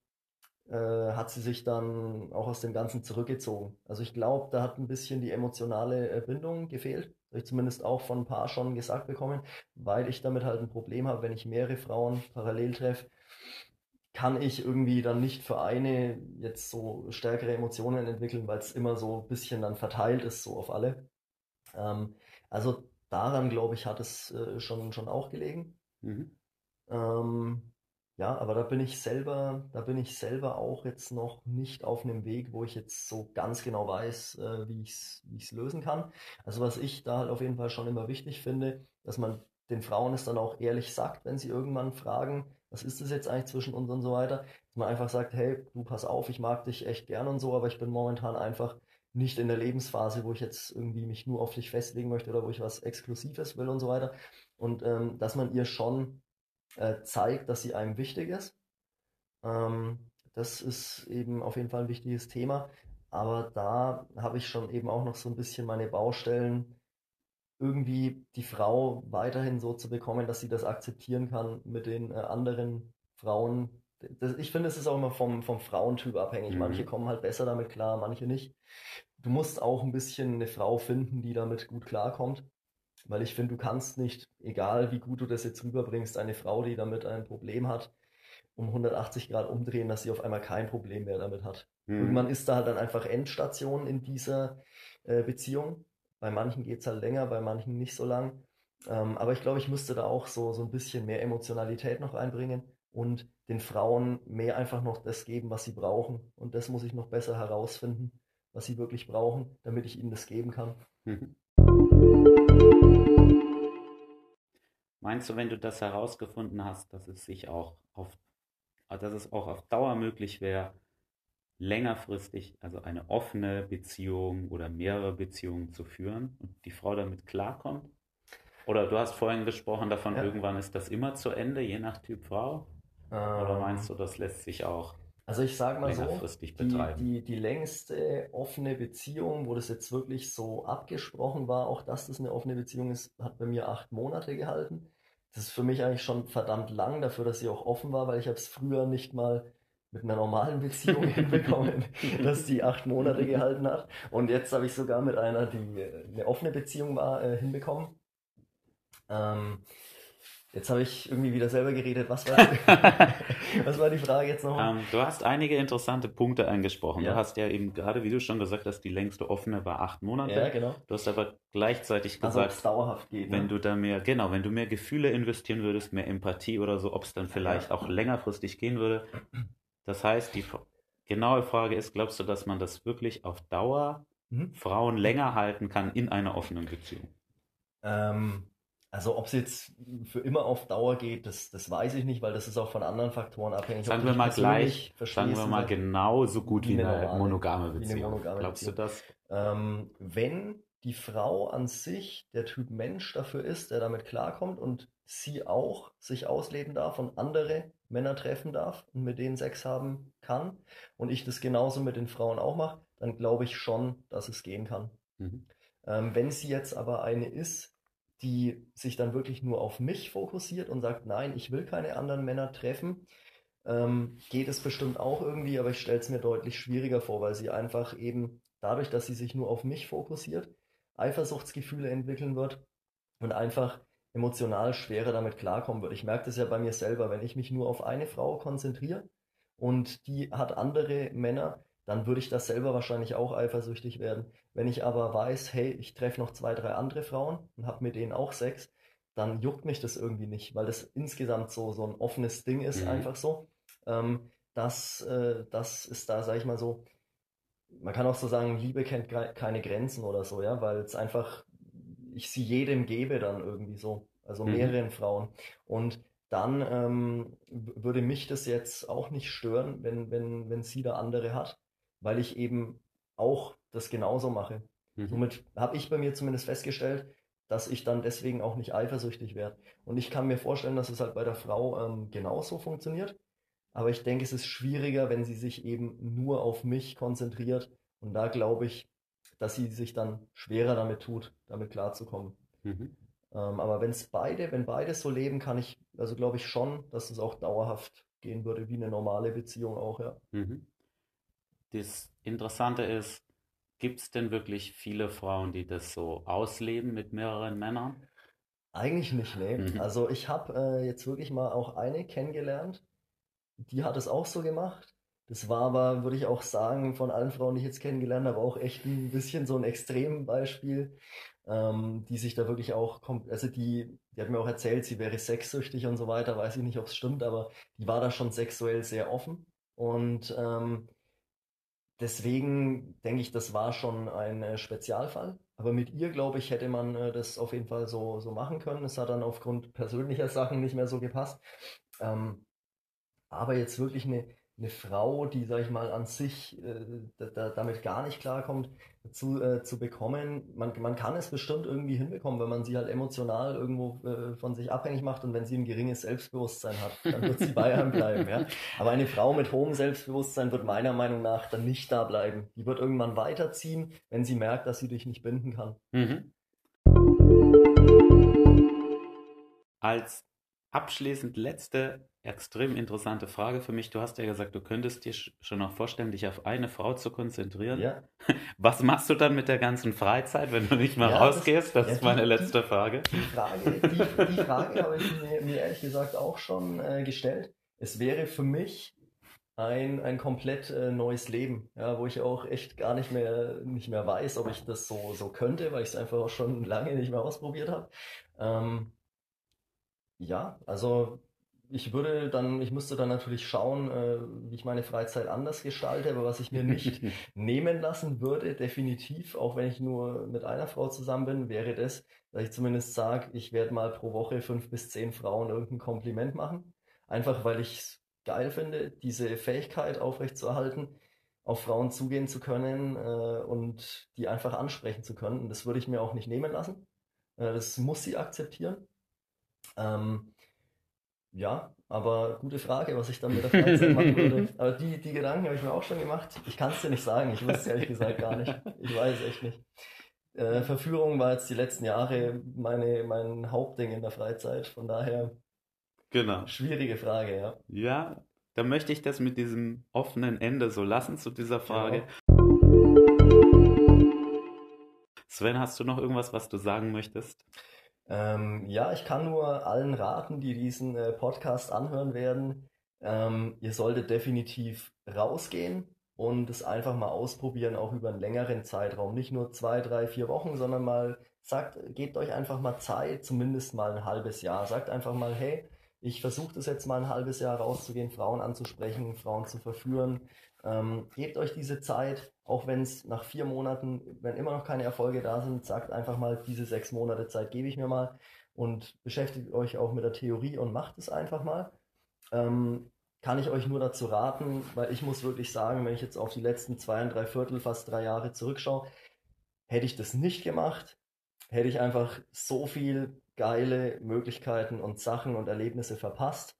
äh, hat sie sich dann auch aus dem Ganzen zurückgezogen. Also ich glaube, da hat ein bisschen die emotionale äh, Bindung gefehlt. Habe ich zumindest auch von ein paar schon gesagt bekommen, weil ich damit halt ein Problem habe, wenn ich mehrere Frauen parallel treffe, kann ich irgendwie dann nicht für eine jetzt so stärkere Emotionen entwickeln, weil es immer so ein bisschen dann verteilt ist, so auf alle. Ähm, also daran, glaube ich, hat es äh, schon, schon auch gelegen. Mhm. Ähm, ja, aber da bin ich selber, da bin ich selber auch jetzt noch nicht auf einem Weg, wo ich jetzt so ganz genau weiß, äh, wie ich es wie ich's lösen kann. Also was ich da halt auf jeden Fall schon immer wichtig finde, dass man den Frauen es dann auch ehrlich sagt, wenn sie irgendwann fragen, was ist das jetzt eigentlich zwischen uns und so weiter, dass man einfach sagt, hey, du pass auf, ich mag dich echt gern und so, aber ich bin momentan einfach nicht in der Lebensphase, wo ich jetzt irgendwie mich nur auf dich festlegen möchte oder wo ich was Exklusives will und so weiter. Und ähm, dass man ihr schon äh, zeigt, dass sie einem wichtig ist. Ähm, das ist eben auf jeden Fall ein wichtiges Thema. Aber da habe ich schon eben auch noch so ein bisschen meine Baustellen, irgendwie die Frau weiterhin so zu bekommen, dass sie das akzeptieren kann mit den äh, anderen Frauen. Das, ich finde, es ist auch immer vom, vom Frauentyp abhängig. Mhm. Manche kommen halt besser damit klar, manche nicht. Du musst auch ein bisschen eine Frau finden, die damit gut klarkommt. Weil ich finde, du kannst nicht, egal wie gut du das jetzt rüberbringst, eine Frau, die damit ein Problem hat, um 180 Grad umdrehen, dass sie auf einmal kein Problem mehr damit hat. Mhm. Irgendwann ist da halt dann einfach Endstation in dieser äh, Beziehung. Bei manchen geht es halt länger, bei manchen nicht so lang. Ähm, aber ich glaube, ich müsste da auch so, so ein bisschen mehr Emotionalität noch einbringen und den Frauen mehr einfach noch das geben, was sie brauchen. Und das muss ich noch besser herausfinden, was sie wirklich brauchen, damit ich ihnen das geben kann. Mhm. Meinst du, wenn du das herausgefunden hast, dass es sich auch auf, dass es auch auf Dauer möglich wäre, längerfristig, also eine offene Beziehung oder mehrere Beziehungen zu führen und die Frau damit klarkommt? Oder du hast vorhin gesprochen davon, ja. irgendwann ist das immer zu Ende, je nach Typ Frau? Ähm, oder meinst du, das lässt sich auch also ich sage mal so, die, die, die, längste offene Beziehung, wo das jetzt wirklich so abgesprochen war, auch dass das eine offene Beziehung ist, hat bei mir acht Monate gehalten. Das ist für mich eigentlich schon verdammt lang dafür, dass sie auch offen war, weil ich habe es früher nicht mal mit einer normalen Beziehung hinbekommen, dass die acht Monate gehalten hat. Und jetzt habe ich sogar mit einer, die eine offene Beziehung war, äh, hinbekommen. Ähm, Jetzt habe ich irgendwie wieder selber geredet. Was war die, was war die Frage jetzt noch? Ähm, du hast einige interessante Punkte angesprochen. Ja. Du hast ja eben gerade, wie du schon gesagt hast, die längste offene war acht Monate. Ja, genau. Du hast aber gleichzeitig also, gesagt, also, dauerhaft geht, wenn ne? du da mehr, genau, wenn du mehr Gefühle investieren würdest, mehr Empathie oder so, ob es dann vielleicht ja. auch längerfristig gehen würde. Das heißt, die genaue Frage ist, glaubst du, dass man das wirklich auf Dauer mhm. Frauen länger halten kann in einer offenen Beziehung? Ähm, also ob es jetzt für immer auf Dauer geht, das, das weiß ich nicht, weil das ist auch von anderen Faktoren abhängig. Sagen wir mal gleich, sagen wir mal genauso gut wie, wie eine, eine monogame Beziehung. Eine monogame Glaubst Beziehung. du das? Ähm, wenn die Frau an sich der Typ Mensch dafür ist, der damit klarkommt und sie auch sich ausleben darf und andere Männer treffen darf und mit denen Sex haben kann und ich das genauso mit den Frauen auch mache, dann glaube ich schon, dass es gehen kann. Mhm. Ähm, wenn sie jetzt aber eine ist, die sich dann wirklich nur auf mich fokussiert und sagt, nein, ich will keine anderen Männer treffen, ähm, geht es bestimmt auch irgendwie, aber ich stelle es mir deutlich schwieriger vor, weil sie einfach eben dadurch, dass sie sich nur auf mich fokussiert, Eifersuchtsgefühle entwickeln wird und einfach emotional schwerer damit klarkommen wird. Ich merke das ja bei mir selber, wenn ich mich nur auf eine Frau konzentriere und die hat andere Männer, dann würde ich das selber wahrscheinlich auch eifersüchtig werden. Wenn ich aber weiß, hey, ich treffe noch zwei, drei andere Frauen und habe mit denen auch Sex, dann juckt mich das irgendwie nicht, weil das insgesamt so, so ein offenes Ding ist, mhm. einfach so. Ähm, das, äh, das ist da, sag ich mal so, man kann auch so sagen, Liebe kennt keine Grenzen oder so, ja, weil es einfach, ich sie jedem gebe dann irgendwie so, also mhm. mehreren Frauen. Und dann ähm, würde mich das jetzt auch nicht stören, wenn, wenn, wenn sie da andere hat weil ich eben auch das genauso mache. Mhm. Somit habe ich bei mir zumindest festgestellt, dass ich dann deswegen auch nicht eifersüchtig werde. Und ich kann mir vorstellen, dass es halt bei der Frau ähm, genauso funktioniert. Aber ich denke, es ist schwieriger, wenn sie sich eben nur auf mich konzentriert. Und da glaube ich, dass sie sich dann schwerer damit tut, damit klarzukommen. Mhm. Ähm, aber wenn es beide, wenn beide so leben, kann ich, also glaube ich schon, dass es auch dauerhaft gehen würde, wie eine normale Beziehung auch, ja. Mhm. Das Interessante ist, gibt es denn wirklich viele Frauen, die das so ausleben mit mehreren Männern? Eigentlich nicht, nee. Mhm. Also ich habe äh, jetzt wirklich mal auch eine kennengelernt, die hat es auch so gemacht. Das war aber, würde ich auch sagen, von allen Frauen, die ich jetzt kennengelernt habe, auch echt ein bisschen so ein Extrembeispiel, ähm, die sich da wirklich auch, also die, die hat mir auch erzählt, sie wäre sexsüchtig und so weiter, weiß ich nicht, ob es stimmt, aber die war da schon sexuell sehr offen und ähm, deswegen denke ich, das war schon ein äh, Spezialfall. Aber mit ihr, glaube ich, hätte man äh, das auf jeden Fall so, so machen können. Es hat dann aufgrund persönlicher Sachen nicht mehr so gepasst. Ähm, aber jetzt wirklich eine, eine Frau, die, sag ich mal, an sich äh, da, da, damit gar nicht klarkommt, zu, äh, zu bekommen. Man, man kann es bestimmt irgendwie hinbekommen, wenn man sie halt emotional irgendwo äh, von sich abhängig macht und wenn sie ein geringes Selbstbewusstsein hat, dann wird sie bei einem bleiben. Ja? Aber eine Frau mit hohem Selbstbewusstsein wird meiner Meinung nach dann nicht da bleiben. Die wird irgendwann weiterziehen, wenn sie merkt, dass sie dich nicht binden kann. Mhm. Als abschließend letzte extrem interessante Frage für mich. Du hast ja gesagt, du könntest dir sch- schon noch vorstellen, dich auf eine Frau zu konzentrieren. Ja, Was machst du dann mit der ganzen Freizeit, wenn du nicht mal Ja, das- rausgehst? Das ja, ist meine die- letzte Frage. Die Frage, die, die Frage habe ich mir, mir ehrlich gesagt auch schon äh, gestellt. Es wäre für mich ein, ein komplett äh, neues Leben, ja, wo ich auch echt gar nicht mehr, nicht mehr weiß, ob ich das so, so könnte, weil ich es einfach auch schon lange nicht mehr ausprobiert habe. Ähm, ja, also ich würde dann, ich müsste dann natürlich schauen, äh, wie ich meine Freizeit anders gestalte, aber was ich mir nicht nehmen lassen würde, definitiv, auch wenn ich nur mit einer Frau zusammen bin, wäre das, dass ich zumindest sage, ich werde mal pro Woche fünf bis zehn Frauen irgendein Kompliment machen. Einfach weil ich es geil finde, diese Fähigkeit aufrechtzuerhalten, auf Frauen zugehen zu können äh, und die einfach ansprechen zu können. Und das würde ich mir auch nicht nehmen lassen. Äh, das muss sie akzeptieren. Ähm, ja, aber gute Frage, was ich dann mit der Freizeit machen würde. Aber die, die Gedanken habe ich mir auch schon gemacht. Ich kann es dir nicht sagen. Ich wusste es ehrlich gesagt gar nicht. Ich weiß es echt nicht. Äh, Verführung war jetzt die letzten Jahre meine, mein Hauptding in der Freizeit. Von daher Genau. schwierige Frage, ja. Ja, dann möchte ich das mit diesem offenen Ende so lassen zu dieser Frage. Sven, hast du noch irgendwas, was du sagen möchtest? Ähm, ja, ich kann nur allen raten, die diesen äh, Podcast anhören werden, ähm, ihr solltet definitiv rausgehen und es einfach mal ausprobieren, auch über einen längeren Zeitraum. Nicht nur zwei, drei, vier Wochen, sondern mal sagt, gebt euch einfach mal Zeit, zumindest mal ein halbes Jahr. Sagt einfach mal, hey, ich versuche das jetzt mal ein halbes Jahr rauszugehen, Frauen anzusprechen, Frauen zu verführen. Ähm, gebt euch diese Zeit, auch wenn es nach vier Monaten, wenn immer noch keine Erfolge da sind, sagt einfach mal, diese sechs Monate Zeit gebe ich mir mal und beschäftigt euch auch mit der Theorie und macht es einfach mal. Ähm, kann ich euch nur dazu raten, weil ich muss wirklich sagen, wenn ich jetzt auf die letzten zwei und drei Viertel, fast drei Jahre zurückschaue, hätte ich das nicht gemacht, hätte ich einfach so viel geile Möglichkeiten und Sachen und Erlebnisse verpasst,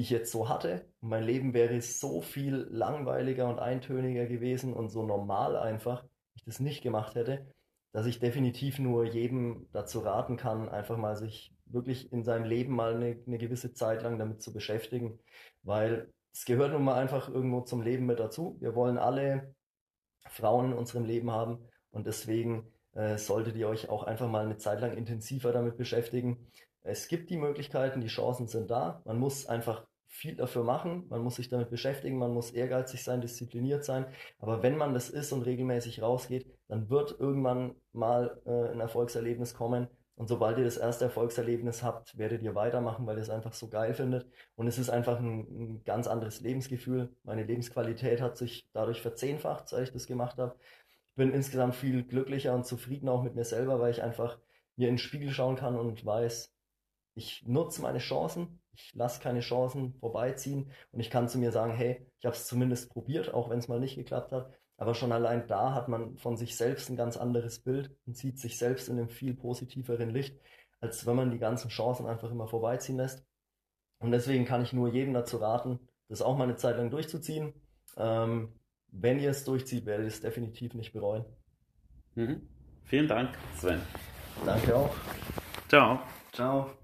die ich jetzt so hatte. Mein Leben wäre so viel langweiliger und eintöniger gewesen und so normal einfach, wenn ich das nicht gemacht hätte, dass ich definitiv nur jedem dazu raten kann, einfach mal sich wirklich in seinem Leben mal eine, eine gewisse Zeit lang damit zu beschäftigen, weil es gehört nun mal einfach irgendwo zum Leben mit dazu. Wir wollen alle Frauen in unserem Leben haben und deswegen äh, solltet ihr euch auch einfach mal eine Zeit lang intensiver damit beschäftigen. Es gibt die Möglichkeiten, die Chancen sind da. Man muss einfach viel dafür machen, man muss sich damit beschäftigen, man muss ehrgeizig sein, diszipliniert sein. Aber wenn man das ist und regelmäßig rausgeht, dann wird irgendwann mal äh, ein Erfolgserlebnis kommen. Und sobald ihr das erste Erfolgserlebnis habt, werdet ihr weitermachen, weil ihr es einfach so geil findet. Und es ist einfach ein, ein ganz anderes Lebensgefühl. Meine Lebensqualität hat sich dadurch verzehnfacht, seit ich das gemacht habe. Ich bin insgesamt viel glücklicher und zufriedener auch mit mir selber, weil ich einfach mir in den Spiegel schauen kann und weiß, ich nutze meine Chancen, ich lasse keine Chancen vorbeiziehen und ich kann zu mir sagen, hey, ich habe es zumindest probiert, auch wenn es mal nicht geklappt hat. Aber schon allein da hat man von sich selbst ein ganz anderes Bild und sieht sich selbst in einem viel positiveren Licht, als wenn man die ganzen Chancen einfach immer vorbeiziehen lässt. Und deswegen kann ich nur jedem dazu raten, das auch mal eine Zeit lang durchzuziehen. Ähm, wenn ihr es durchzieht, werdet ihr es definitiv nicht bereuen. Mhm. Vielen Dank, Sven. Danke auch. Ciao. Ciao.